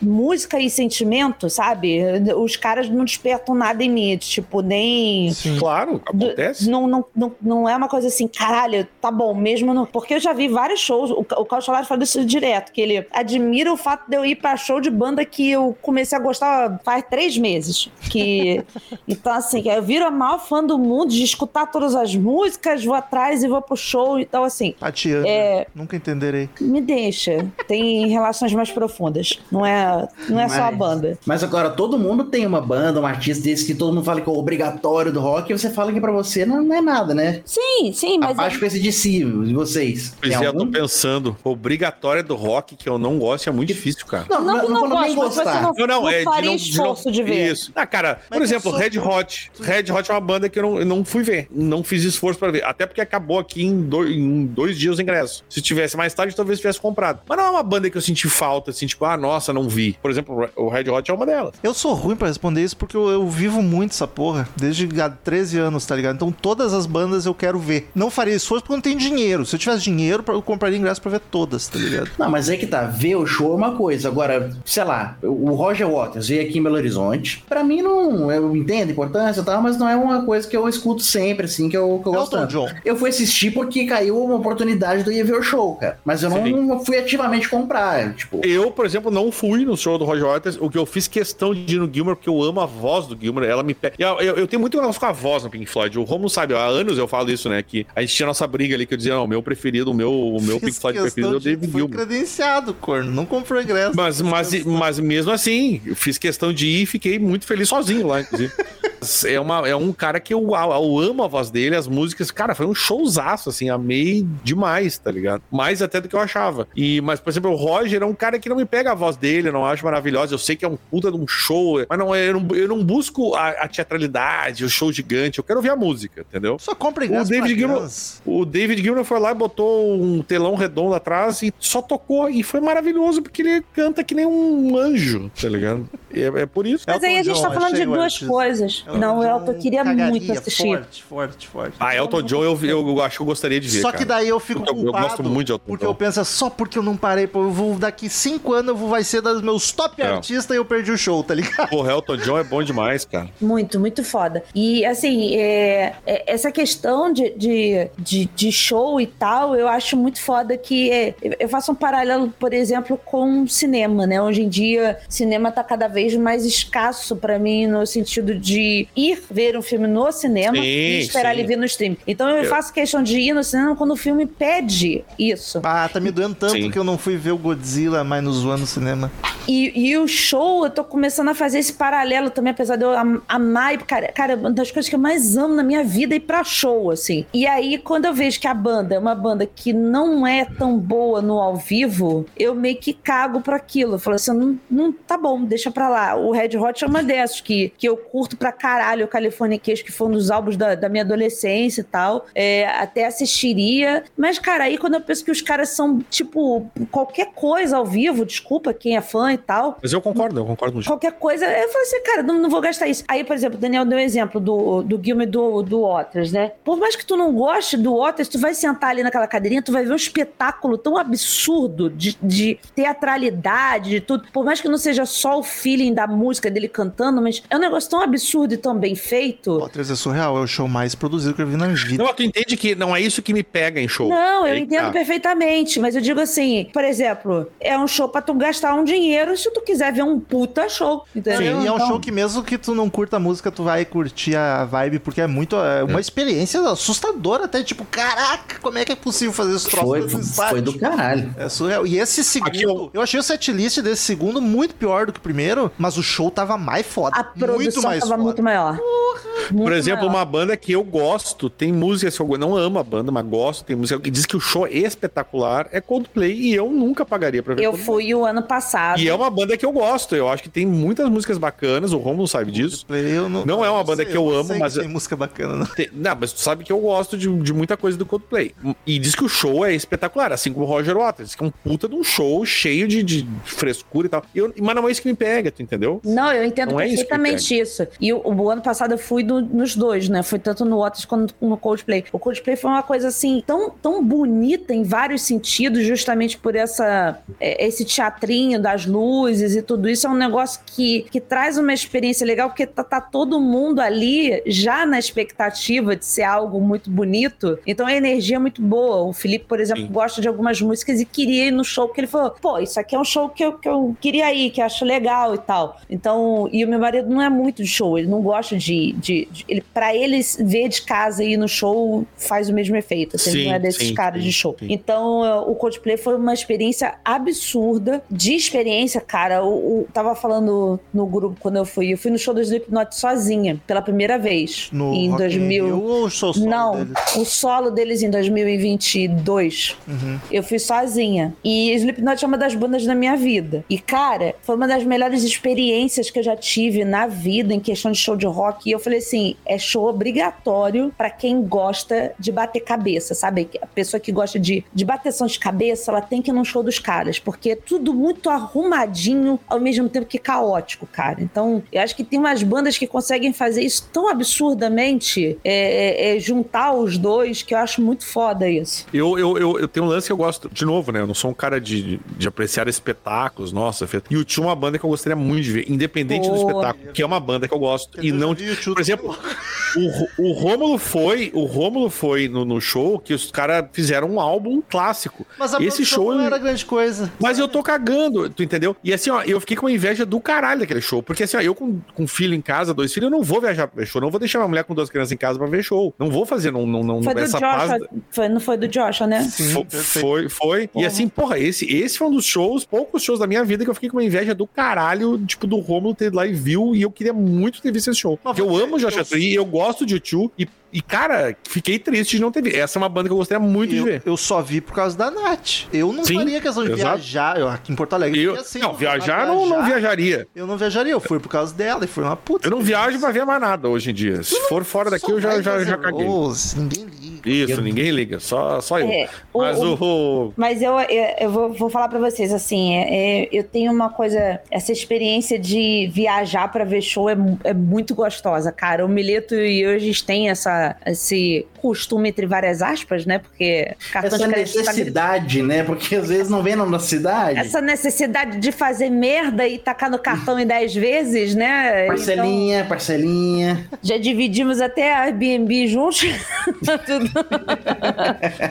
música e sentimento, sabe? Os caras não despertam nada em mim, tipo, nem. Sim. Claro, acontece. Não, não, não, não é uma coisa assim, caralho, tá bom, mesmo no. Porque eu já vi vários shows, o, o Carlos Solar fala isso direto, que ele admira o fato de eu ir pra show de banda que eu comecei a gostar faz três meses. Que, então, assim, eu viro a maior fã do mundo de escutar todas as músicas, vou atrás e vou pro show. Então, assim, Tatiana, É. nunca entenderei. me deixa. Tem relações mais profundas. Não é, não é só a Mas- banda. Mas agora, todo mundo tem uma banda, um artista desse que todo mundo fala que é obrigatório do rock, e você fala que pra você não, não é nada, né? Sim, sim, mas. Abaixo com esse de si, e vocês. Pois é, eu tô pensando. Obrigatória do rock que eu não gosto é muito difícil, cara. Não, Não, não, que não, não gosto, mas você gostar. não- Não, não, é faria não- esforço de ver. Isso. Ah, cara, por Mas exemplo, eu sou- Red Hot. Red Hot é uma banda que eu não, eu não fui ver. Não fiz esforço pra ver. Até porque acabou aqui em dois, em dois dias o ingresso. Se tivesse mais tarde, talvez tivesse comprado. Mas não é uma banda que eu senti falta, assim, tipo, ah, nossa, não vi. Por exemplo, o Red Hot é uma delas. Eu sou ruim pra responder isso porque eu, eu vivo muito essa porra. Desde há 13 anos, tá ligado? Então todas as bandas eu quero ver. Não faria esforço porque eu não tenho dinheiro. Se eu tivesse dinheiro, eu compraria ingresso pra ver todas, tá ligado? Não, mas é que tá, ver o show é uma coisa. Agora, sei lá, o Roger Waters veio aqui em Belo Horizonte. Pra mim, não. Eu entendo a importância e tal, mas não é uma coisa que eu escuto sempre, assim, que eu, que eu gosto Elton. John. Eu fui assistir porque caiu uma oportunidade de eu ir ver o show, cara. Mas eu não fui ativamente comprar. Tipo, Eu, por exemplo, não fui no show do Roger Waters. O que eu fiz questão de ir no Gilmer, porque eu amo a voz do Gilmer. Ela me pega. Eu, eu, eu tenho muito negócio com a voz no Pink Floyd. O Romulo sabe, há anos eu falo isso, né? Que a gente tinha nossa briga ali, que eu dizia, não, o meu preferido, o meu, o meu Pink Floyd preferido é o David Fui Gilmer. credenciado, corno. Não comprou ingresso. Mas, mas, mas mesmo assim, eu fiz questão de ir e fiquei muito feliz sozinho lá, inclusive. É, uma, é um cara que eu, eu amo a voz dele, as músicas. Cara, foi um showzaço, assim, amei demais, tá ligado? Mais até do que eu achava. E, mas, por exemplo, o Roger é um cara que não me pega a voz dele, eu não acho maravilhosa. Eu sei que é um puta de um show, mas não, é- eu, não, eu não busco a, a teatralidade, o show gigante. Eu quero ouvir a música, entendeu? Só compra O David Gilmour-. O David Gilmour foi lá e botou um telão redondo atrás e só tocou. E foi maravilhoso, porque ele canta que nem um anjo, tá ligado? É, é por isso. Mas aí a gente tá falando de duas coisas. Elton não, John eu queria muito assistir. Forte, forte, forte. Ah, Elton John eu, eu acho que eu gostaria de ver. Só que cara. daí eu fico Eu- eu culpado. gosto muito de Elton Porque John. eu penso, só porque eu não parei, pô, eu vou daqui cinco anos eu vou, vai ser das meus top É. artistas e eu perdi o show, tá ligado? Porra, Elton John é bom demais, cara. Muito, muito foda. E, assim, é, é- essa questão de, de, de, de show e tal, eu acho muito foda que é, eu faço um paralelo, por exemplo, com cinema, né? Hoje em dia, cinema tá cada vez vez mais escasso pra mim no sentido de ir ver um filme no cinema Sim, e esperar sim. ele vir no stream. Então eu, Eu- faço questão de ir no cinema quando o filme pede isso. Ah, tá me doendo tanto Sim. que eu não fui ver o Godzilla mais nos zoando no cinema. E, e o show, eu tô começando a fazer esse paralelo também, apesar de eu am- amar. e, Cara, cara, uma das coisas que eu mais amo na minha vida é ir pra show, assim. E aí, quando eu vejo que a banda é uma banda que não é tão boa no ao vivo, eu meio que cago pra aquilo. Eu falo assim, não, não tá bom, deixa pra lá. O Red Hot é uma dessas que, que eu curto pra caralho, o Californication, que foi um dos álbuns da, da minha adolescência e tal. É, até assistiria. Mas, cara, aí quando eu penso que os caras são, tipo, qualquer coisa ao vivo, desculpa quem é fã e tal. Mas eu concordo, eu concordo com Qualquer coisa, eu falei assim, cara, não, não vou gastar isso. Aí, por exemplo, o Daniel deu um exemplo do, do Gilmer do, do Waters, né? Por mais que tu não goste do Waters, tu vai sentar ali naquela cadeirinha, tu vai ver um espetáculo tão absurdo de, de teatralidade, de tudo. Por mais que não seja só o feeling da música dele cantando, mas é um negócio tão absurdo e tão bem feito. Waters é surreal, é o show mais produzido que eu vi na vida. Não, tu entende que não é isso que me pega em show. Não, eu Aí entendo tá. perfeitamente, mas eu digo assim, por exemplo, é um show pra tu gastar um dinheiro se tu quiser ver um puta show, entendeu? Sim, e é um Então- show que mesmo que tu não curta a música, tu vai curtir a vibe, porque é muito. É uma experiência assustadora até, tipo, caraca, como é que é possível fazer esse troço Foi, foi, do caralho. É surreal. E esse segundo, Aqui eu- eu... achei o setlist desse segundo muito pior do que o primeiro, mas o show tava mais foda. A produção muito mais tava foda. muito maior. Por Muito exemplo, maior. uma banda que eu gosto, tem músicas que eu não amo a banda, mas gosto, tem música que diz que o show é espetacular, é Coldplay, e eu nunca pagaria pra ver Eu Coldplay. fui o ano passado. E é uma banda que eu gosto, eu acho que tem muitas músicas bacanas, o Romulo sabe disso. Eu não, Não é uma eu banda sei, que eu não amo, sei mas- que tem música bacana, não. Tem- Não, mas tu sabe que eu gosto de, de muita coisa do Coldplay. E diz que o show é espetacular, assim como o Roger Waters, que é um puta de um show cheio de, de frescura e tal. Eu- mas não é isso que me pega, tu entendeu? Não, eu entendo Não é isso perfeitamente isso. E o, o ano passado eu fui do- nos dois, né? Fui tanto no Waters quanto no Coldplay. O Coldplay foi uma coisa assim tão, tão bonita em vários sentidos, justamente por essa é, esse teatrinho das luzes e tudo isso. É um negócio que, que traz uma experiência legal, porque tá, tá todo mundo ali já na expectativa de ser algo muito bonito. Então a energia é muito boa. O Felipe, por exemplo, Sim. gosta de algumas músicas e queria ir no show, porque ele falou: pô, isso aqui é um show que eu, que eu queria ir, que eu acho legal e tal. Então, e o meu marido não é muito de show, ele não gosta de. de, de- ele, pra ele ver de casa e ir no show faz o mesmo efeito. Assim, ele Sim, não é desses sim, caras sim, de show. Então, eh, o Coldplay foi uma experiência absurda de experiência, cara. O, o- tava falando no grupo quando eu fui. Eu fui no show do Slipknot sozinha, pela primeira vez. No em Rock in 2000. Rio ou o show solo Não, deles? o solo deles em 2022. Uhum. Eu fui sozinha. E Slipknot é uma das bandas da minha vida. E, cara, foi uma das melhores experiências que eu já tive na vida em questão de show de rock. E eu falei assim: é show obrigatório pra quem gosta de bater cabeça, sabe? A pessoa que gosta de, de bateção de cabeça, ela tem que ir num show dos caras, porque é tudo muito arrumadinho, ao mesmo tempo que caótico, cara. Então, eu acho que tem umas bandas que conseguem fazer isso tão absurdamente, é, é, é, juntar os dois, que eu acho muito foda isso. Eu, eu, eu, eu tenho um lance que eu gosto, de novo, né? Eu não sou um cara de, de apreciar espetáculos, nossa. E o tinha uma banda que eu gostaria muito de ver, independente do espetáculo, que é uma banda que eu gosto. E Eu não. já vi o YouTube. Por exemplo, o, o Rômulo foi, o Rômulo foi no, no show que os caras fizeram um álbum clássico. Mas a Esse show não era grande coisa. Mas eu tô cagando, tu entendeu? E assim, ó, eu fiquei com uma inveja do caralho daquele show. Porque assim, ó, eu com, com filho em casa, dois filhos, eu não vou viajar pra ver show. Não vou deixar uma mulher com duas crianças em casa pra ver show. Não vou fazer não, não, não, Foi do essa Joshua, paz. foi, não foi do Joshua, né? Sim, foi, foi. E assim, porra, esse, esse foi um dos shows, poucos shows da minha vida que eu fiquei com uma inveja do caralho, tipo, do Romulo ter ido lá e viu, e eu queria muito ter visto esse show. Mas eu você- amo o Joshua eu- gosto de YouTube, e, e, cara, fiquei triste de não ter visto. Essa é uma banda que eu gostaria muito de Eu, ver. eu só vi por causa da Nath. Eu não Sim, faria questão de exato. viajar. Eu, aqui em Porto Alegre. Eu, assim, não, viajar não, não viajaria. Eu não viajaria, eu fui por causa dela e foi uma puta. Eu não viajo pra ver mais nada hoje em dia. Se for fora daqui, eu já, já, já caguei. Ô, ninguém liga. Isso, Eu- ninguém liga, só, só eu. É, o- Mas o- o. Mas eu, eu, eu vou, vou falar pra vocês, assim, é- é, eu tenho uma coisa, essa experiência de viajar pra ver show é, é muito gostosa, cara. O Mileto e eu, a gente tem essa, esse costume, entre várias aspas, né? Porque cartão Essa de crédito tá- necessidade, né? Porque às vezes não vem na nossa cidade. Essa necessidade de fazer merda e tacar no cartão em 10 vezes, né? Parcelinha, parcelinha. Então, já dividimos até a Airbnb juntos.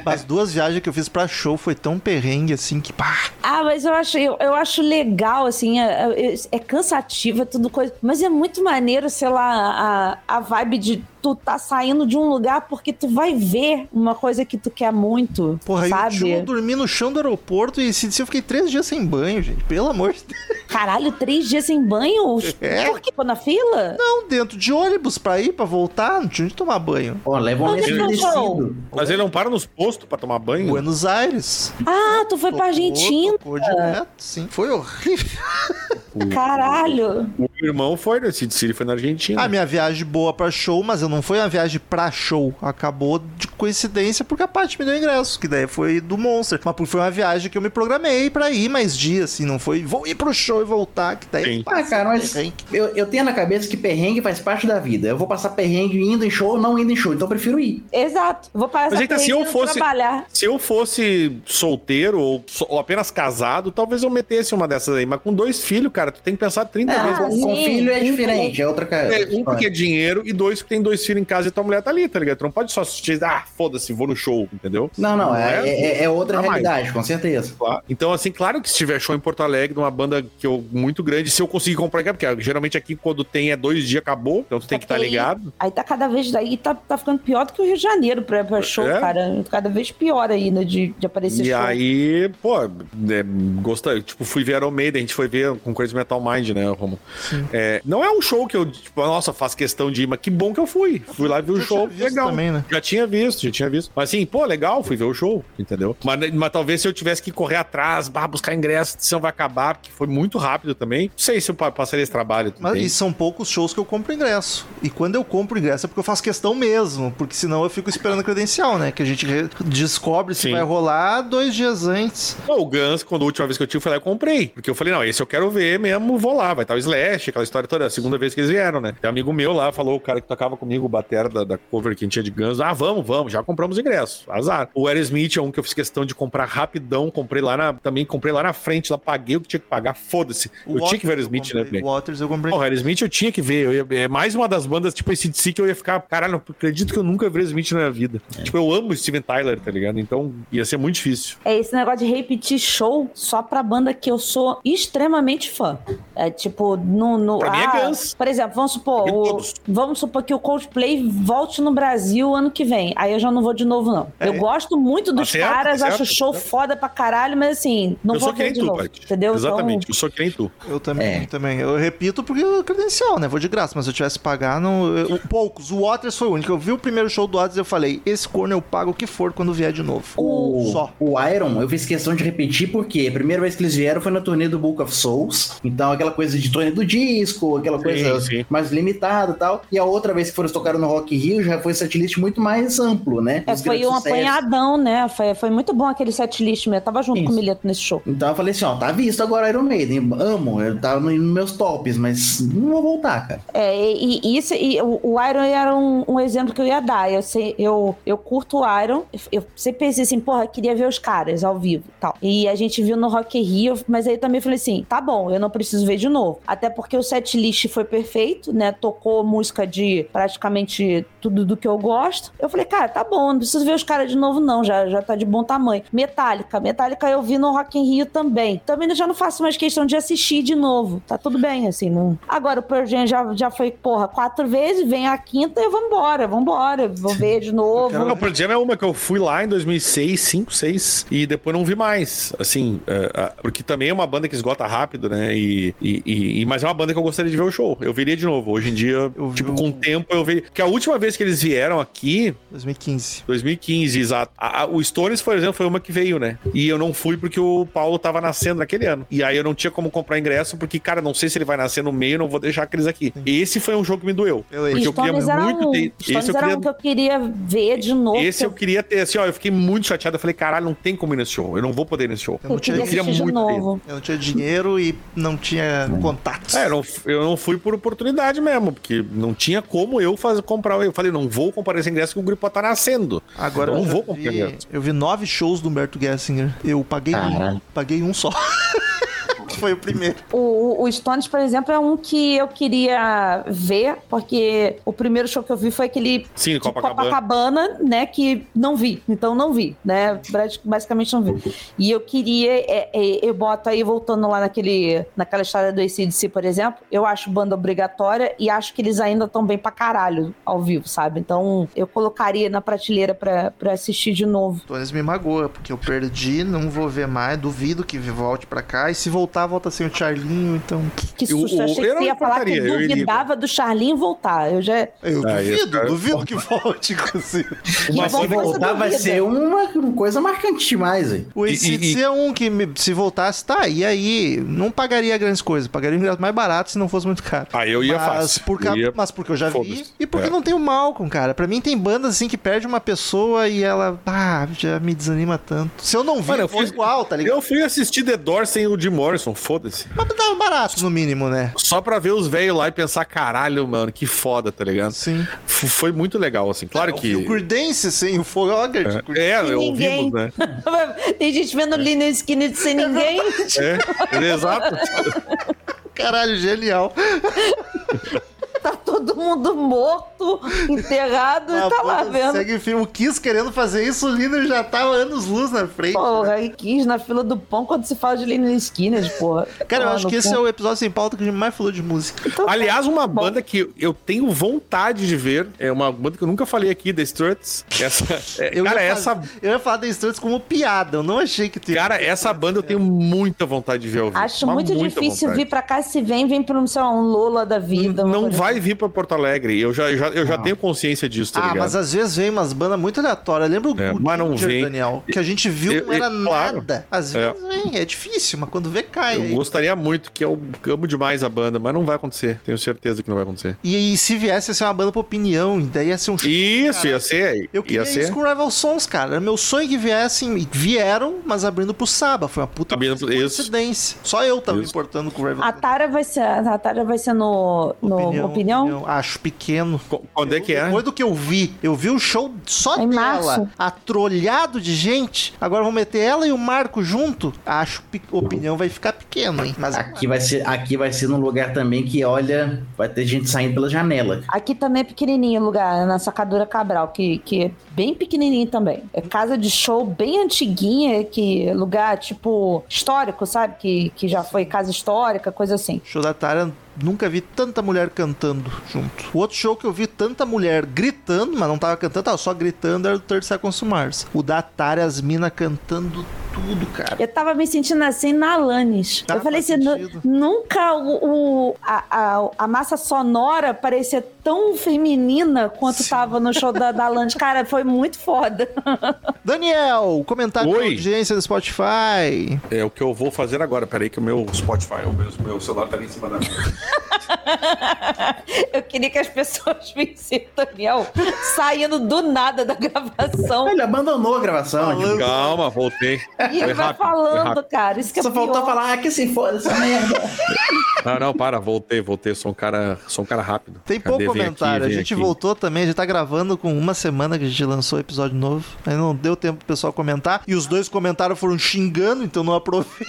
As duas viagens que eu fiz pra show foi tão perrengue assim que pá. ah, mas eu acho, eu, eu acho legal, assim, é, é, é cansativo, é tudo coisa. Mas é muito maneiro, sei lá, a, a vibe de tu tá saindo de um lugar porque tu vai ver uma coisa que tu quer muito, Porra, sabe? eu, dormi no chão do aeroporto e se eu fiquei três dias sem banho, gente. Pelo amor de Deus. Caralho, três dias sem banho? É. Por quê? Pô, na fila? Não, dentro de ônibus pra ir, pra voltar, não tinha onde tomar banho. Ó, leva um lenço é que umedecido. Mas ele não para nos postos pra tomar banho? Buenos Aires. Ah, tu foi pra Tocou, Argentina? Tocou direto, sim. Foi horrível. Caralho. O irmão foi City City, foi na Argentina. A minha viagem boa pra show, mas eu não foi uma viagem pra show. Acabou de coincidência porque a parte me deu ingresso, que daí foi do Monster. Mas foi uma viagem que eu me programei pra ir mais dias, assim, não foi vou ir pro show e voltar, que daí Sim. Ah, cara, mas Perrengue. eu, eu tenho na cabeça que perrengue faz parte da vida. Eu vou passar perrengue indo em show ou não indo em show, então eu prefiro ir. Exato. Vou passar Mas é que se eu perrengue fosse- trabalhar. Se eu fosse solteiro ou, ou apenas casado, talvez eu metesse uma dessas aí. Mas com dois filhos, cara, tu tem que pensar 30 Ah, vezes. com, sim, filho é diferente, é outra cara. É, um porque é dinheiro e dois que tem dois filhos em casa e tua mulher tá ali, tá ligado? Tu não pode só assistir, ah, foda-se, vou no show, entendeu? Não, não, é, é- é outra Dá mais. realidade, com certeza. Claro. Então, assim, claro que se tiver show em Porto Alegre, de uma banda que eu muito grande, se eu conseguir comprar, porque geralmente aqui quando tem é dois dias, acabou, então tu tem que estar aí- ligado. Aí tá cada vez daí, tá, tá ficando pior do que o Rio de Janeiro pra, pra show, É. cara. Cada vez pior ainda de, de aparecer E show. aí, pô, né, gostei. Tipo, fui ver Iron Maiden, a gente foi ver com Crazy Metal Mind, né, Romo? É, não é um show que eu, tipo, nossa, faço questão de ir, mas que bom que eu fui. Fui lá ver o show, legal. também, né? Já tinha visto, já tinha visto. Mas assim, pô, legal, fui ver o show, entendeu? Mas, mas talvez se eu tivesse que correr atrás, bah, buscar ingresso, a edição vai acabar, porque foi muito rápido também. Não sei se eu pa- passaria esse trabalho. Mas e são poucos shows que eu compro ingresso. E quando eu compro ingresso é porque eu faço questão mesmo, porque senão eu fico esperando a credencial, né? Que a gente re- descobre se Sim. vai rolar dois dias antes. Pô, o Guns, quando a última vez que eu tive, eu fui lá e comprei. Porque eu falei, não, esse eu quero ver mesmo, vou lá. Vai estar o Slash, aquela história toda. A segunda vez que eles vieram, né? Tem um amigo meu lá, falou, o cara que tocava comigo, o batera da, da cover que a gente tinha de Guns. Ah, vamos, vamos, já compramos ingresso. Azar. O Aerosmith é um que eu fiz questão de comprar rapidão. Comprei lá na... Também comprei lá na frente, lá paguei o que tinha que pagar. Foda-se. Eu tinha que ver o Aerosmith, né? O Waters eu comprei. Porra, Aerosmith eu tinha que ver. Eu ia- é mais uma das bandas, tipo esse DC que eu ia ficar. Caralho, não acredito que eu nunca vi Aerosmith na minha vida. Tipo, eu amo o Steven Tyler, tá ligado? Então ia ser muito difícil. É esse negócio de repetir show só pra banda que eu sou extremamente fã. É tipo, no. no Pra mim é Guns. Por exemplo, vamos supor, mim o- vamos supor que o Coldplay volte no Brasil ano que vem. Aí eu já não vou de novo, não. É. Eu gosto muito dos Tá certo, caras, tá acho show tá foda pra caralho, mas assim, não eu vou ver de tu, novo. Paty. Entendeu? Exatamente, eu sou que nem tu. Eu também, É. também. Eu repito porque é credencial, né? Vou de graça, mas se eu tivesse que pagar, não. eu- poucos. O Waters foi o único. Eu vi o primeiro show do Waters e eu falei: esse corno eu pago o que for quando vier de novo. O, Só. o Iron, eu fiz questão de repetir porque a primeira vez que eles vieram foi na turnê do Book of Souls. Então, aquela coisa de turnê do disco, aquela Sim, coisa sim. mais limitada e tal. E a outra vez que foram tocar no Rock Rio já foi setlist muito mais amplo, né? É, foi um sucessos. apanhadão, né? Foi, foi muito bom aquele setlist mesmo. Eu tava junto Isso. com o Mileto nesse show. Então eu falei assim, ó, tá visto agora Iron Maiden, amo, eu tava nos meus tops, mas não vou voltar, cara. É, e, e isso, e o, o Iron era um, um exemplo que eu ia dar. Eu, sei, eu, eu curto o Iron, eu sempre pensei assim, porra, queria ver os caras ao vivo e tal. E a gente viu no Rock Rio, mas aí também falei assim, tá bom, eu não preciso ver de novo. Até porque o set list foi perfeito, né? Tocou música de praticamente tudo do que eu gosto. Eu falei, cara, tá bom, não preciso ver os caras de novo não, já, já tá de bom tamanho. Metallica, Metallica eu vi no Rock in Rio também. Também já não faço mais questão de assistir de novo. Tá tudo bem, assim, não... Agora o Pearl Jam já, já foi, porra, quatro vezes, vem a quinta e vambora, vambora. Vou ver de novo. Não, Pearl Jam é uma que eu fui lá em 2006, 5, 6, e depois não vi mais. Assim, é, é, porque também é uma banda que esgota rápido, né? E, e, e- mas é uma banda que eu gostaria de ver o show. Eu veria de novo. Hoje em dia, Eu tipo, o- com o tempo eu veria. Porque a última vez que eles vieram aqui, 2015. 2015, exato. A- a- o Stones, por exemplo, foi uma que veio, né? E eu não fui porque o Paulo tava nascendo naquele ano. E aí eu não tinha como comprar ingresso, porque, cara, não sei se ele vai nascer no meio, não vou deixar aqueles aqui. Esse foi um jogo que me doeu. Eu Porque eu queria era muito um, ter. Stones Esse eu era queria um que eu queria ver de novo. esse que eu queria ter, assim, ó, eu fiquei muito chateado. Eu falei, caralho, não tem como ir nesse show. Eu não vou poder ir nesse show. Eu não eu tinha, queria eu queria assistir de muito ter. novo. eu não tinha dinheiro e não tinha contatos. É, eu não, eu não fui por oportunidade mesmo, porque não tinha como eu fazer, comprar. Eu falei, não vou comprar esse ingresso que o grupo tá nascendo. Agora eu não vou comprar vi, eu vi nove shows do Humberto Gessinger. Eu paguei um. Paguei um só. foi o primeiro. O, o Stones, por exemplo, é um que eu queria ver, porque o primeiro show que eu vi foi aquele Sim, de Copacabana. Copacabana, né? Que não vi. Então não vi, né? Basicamente não vi. E eu queria, é, é, eu boto aí, voltando lá naquele, naquela história do ACDC, por exemplo, eu acho banda obrigatória e acho que eles ainda estão bem pra caralho ao vivo, sabe? Então eu colocaria na prateleira pra, pra assistir de novo. Tones me magoa, porque eu perdi, não vou ver mais, duvido que volte pra cá. E se voltar, volta sem o Charlinho, então. Que Eu- susto, eu achei eu que não você ia falar que eu duvidava do Charlinho voltar. Eu já. Eu Ah, duvido, cara- duvido que volte, inclusive. Mas se voltar, vai ser uma coisa marcante demais aí. O ACDC e- é um que, me- se voltasse, tá, e aí? Não pagaria grandes coisas, pagaria um ingresso mais barato se não fosse muito caro. Ah, eu ia mas, fácil. por ca- Eu ia- mas porque eu já vi. Porque É. não tem o Malcolm, cara. Pra mim tem bandas assim que perde uma pessoa e ela. Ah, já me desanima tanto. Se eu não vi, Mano, eu fui- igual, tá ligado? Eu fui assistir The Doors sem o Jim Morrison, foda-se. Mas tava barato, no mínimo, né? Só pra ver os velhos lá e pensar, caralho, mano, que foda, tá ligado? Sim. F- Foi muito legal, assim. Claro que. O Creedence sem o Fogger. É, eu Ninguém. ouvimos, né? Tem gente vendo Lina Skinner sem ninguém. É, exato. Caralho, genial. Mundo morto, enterrado, A e tá lá banda vendo. Segue o filme. O Kiss querendo fazer isso, o Lino já tá anos luz na frente. Porra, e quis na fila do pão quando se fala de Lina Skinner, porra. Cara, eu acho que esse cu. é o episódio sem pauta que a gente mais falou de música. Então tá. Aliás, uma Bom. banda que eu tenho vontade de ver, é uma banda que eu nunca falei aqui, The Struts. Essa, é, Eu cara, ia essa, fazer- eu ia falar da Struts como piada, eu não achei que tinha. cara, essa banda eu tenho muita vontade de ver ao vivo. Acho muito difícil vontade. vir pra cá. Se vem, vem pra um, sei lá, um Lola da vida. Não coisa vai vir pra Porto Alegre. Eu já, já- eu já tenho consciência disso, tá Ah, ligado? mas às vezes vem umas bandas muito aleatórias. Lembra o É, o mas não Ginger, vem. Daniel? Que a gente viu Eu- não era eu- claro. nada. Às É. vezes vem, é difícil, mas quando vê, cai. Eu aí. gostaria muito, que eu amo demais a banda, mas não vai acontecer. Tenho certeza que não vai acontecer. E, e se viesse ia ser uma banda pra opinião, daí ia ser um show. Isso, ia ser. Eu queria ia ser. isso com Rival Sons, cara. Era meu sonho que viessem, e vieram, mas abrindo pro Saba. Foi uma puta Abrindo coincidência. Só eu tava me Isso. importando com o Rival A Tara vai ser, a Tara vai ser no, no opinião? Acho pequeno. Qu- Quando é que é? Depois do que eu vi, eu vi o show só Em dela, março. atrolhado de gente. Agora vão meter ela e o Marco junto. Acho que a opinião vai ficar pequeno, hein? Mas Aqui vai ser, aqui vai ser num lugar também que, olha, vai ter gente saindo pela janela. Aqui também é pequenininho o lugar, na Sacadura Cabral, que, que é bem pequenininho também. É casa de show bem antiguinha, que é lugar, tipo, histórico, sabe? Que, que já foi casa histórica, coisa assim. show da Tara, nunca vi tanta mulher cantando junto. O outro show que eu vi tanta mulher gritando, mas não tava cantando, tava só gritando, era o Third Seconds to Mars. O da Tara, as minas cantando tudo, cara. Eu tava me sentindo assim na Alanis. Tá, eu falei assim, nunca o, o- a, a, a massa sonora parecia tão feminina quanto Sim. tava no show da, da Alanis. Cara, foi muito foda. Daniel, comentário da Oi. audiência do Spotify. É o que eu vou fazer agora. Peraí, que o meu Spotify, o meu, meu celular tá ali em cima da mesa. Eu queria que as pessoas vissem o Daniel saindo do nada da gravação. Ele abandonou a gravação. Falando. Calma, voltei. E ele vai falando, cara. Isso que é Só faltou pior. falar, ah, que se foda essa merda. Não, não, para, voltei, voltei. Sou um cara, sou um cara rápido. Tem Cadê? pouco Vem comentário. aqui, a gente aqui. voltou também, a gente tá gravando com uma semana que a gente lançou o episódio novo. Aí não deu tempo pro pessoal comentar. E os dois comentários foram xingando, então não aproveitei.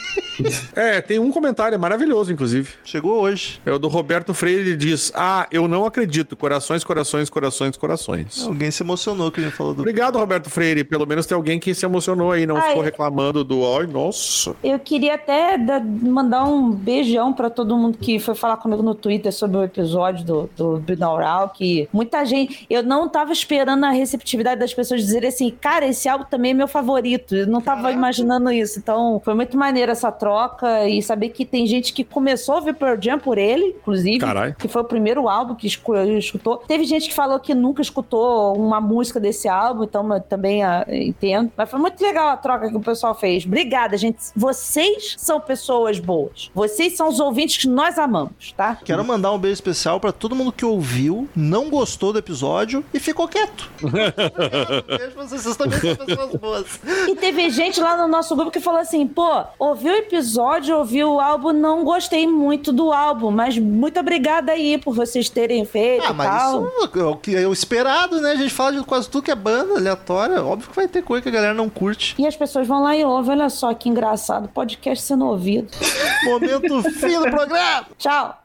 É, tem um comentário maravilhoso, inclusive. Chegou hoje. É o do Roberto Freire, ele diz: Ah, eu não acredito. Corações, corações, corações, corações. Alguém se emocionou que gente falou do. Obrigado, Roberto Freire. Pelo menos tem alguém que se emocionou aí, não Ai. ficou reclamando do ai, nossa. Eu queria até da- mandar um beijão pra todo mundo que foi falar comigo no Twitter sobre o episódio do, do Binaural, que muita gente... Eu não tava esperando a receptividade das pessoas dizerem assim, cara, esse álbum também é meu favorito. Eu não tava imaginando isso. Então, foi muito maneiro essa troca e saber que tem gente que começou a ouvir Pearl Jam por ele, inclusive. Caralho. Que foi o primeiro álbum que escu- escutou. Teve gente que falou que nunca escutou uma música desse álbum, então eu também ah, entendo. Mas foi muito legal a troca que o pessoal fez. Obrigada, gente. Vocês são pessoas boas. Vocês são os ouvintes que nós amamos, tá? Quero mandar um beijo especial pra todo mundo que ouviu, não gostou do episódio e ficou quieto. beijo pra vocês, vocês também são pessoas boas. E teve gente lá no nosso grupo que falou assim: pô, ouvi o episódio, ouvi o álbum, não gostei muito do álbum, mas muito obrigada aí por vocês terem feito Ah, e mas tal. isso é o que é o esperado, né? A gente fala de quase tudo que é banda aleatória. Óbvio que vai ter coisa que a galera não curte. E as pessoas vão lá e ouvem, olha só que engraçado, podcast sendo ouvido. Momento fim do programa. Tchau!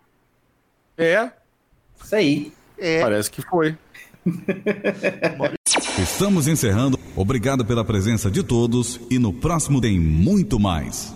É, Isso aí. É. parece que foi. Estamos encerrando. Obrigado pela presença de todos e no próximo tem muito mais.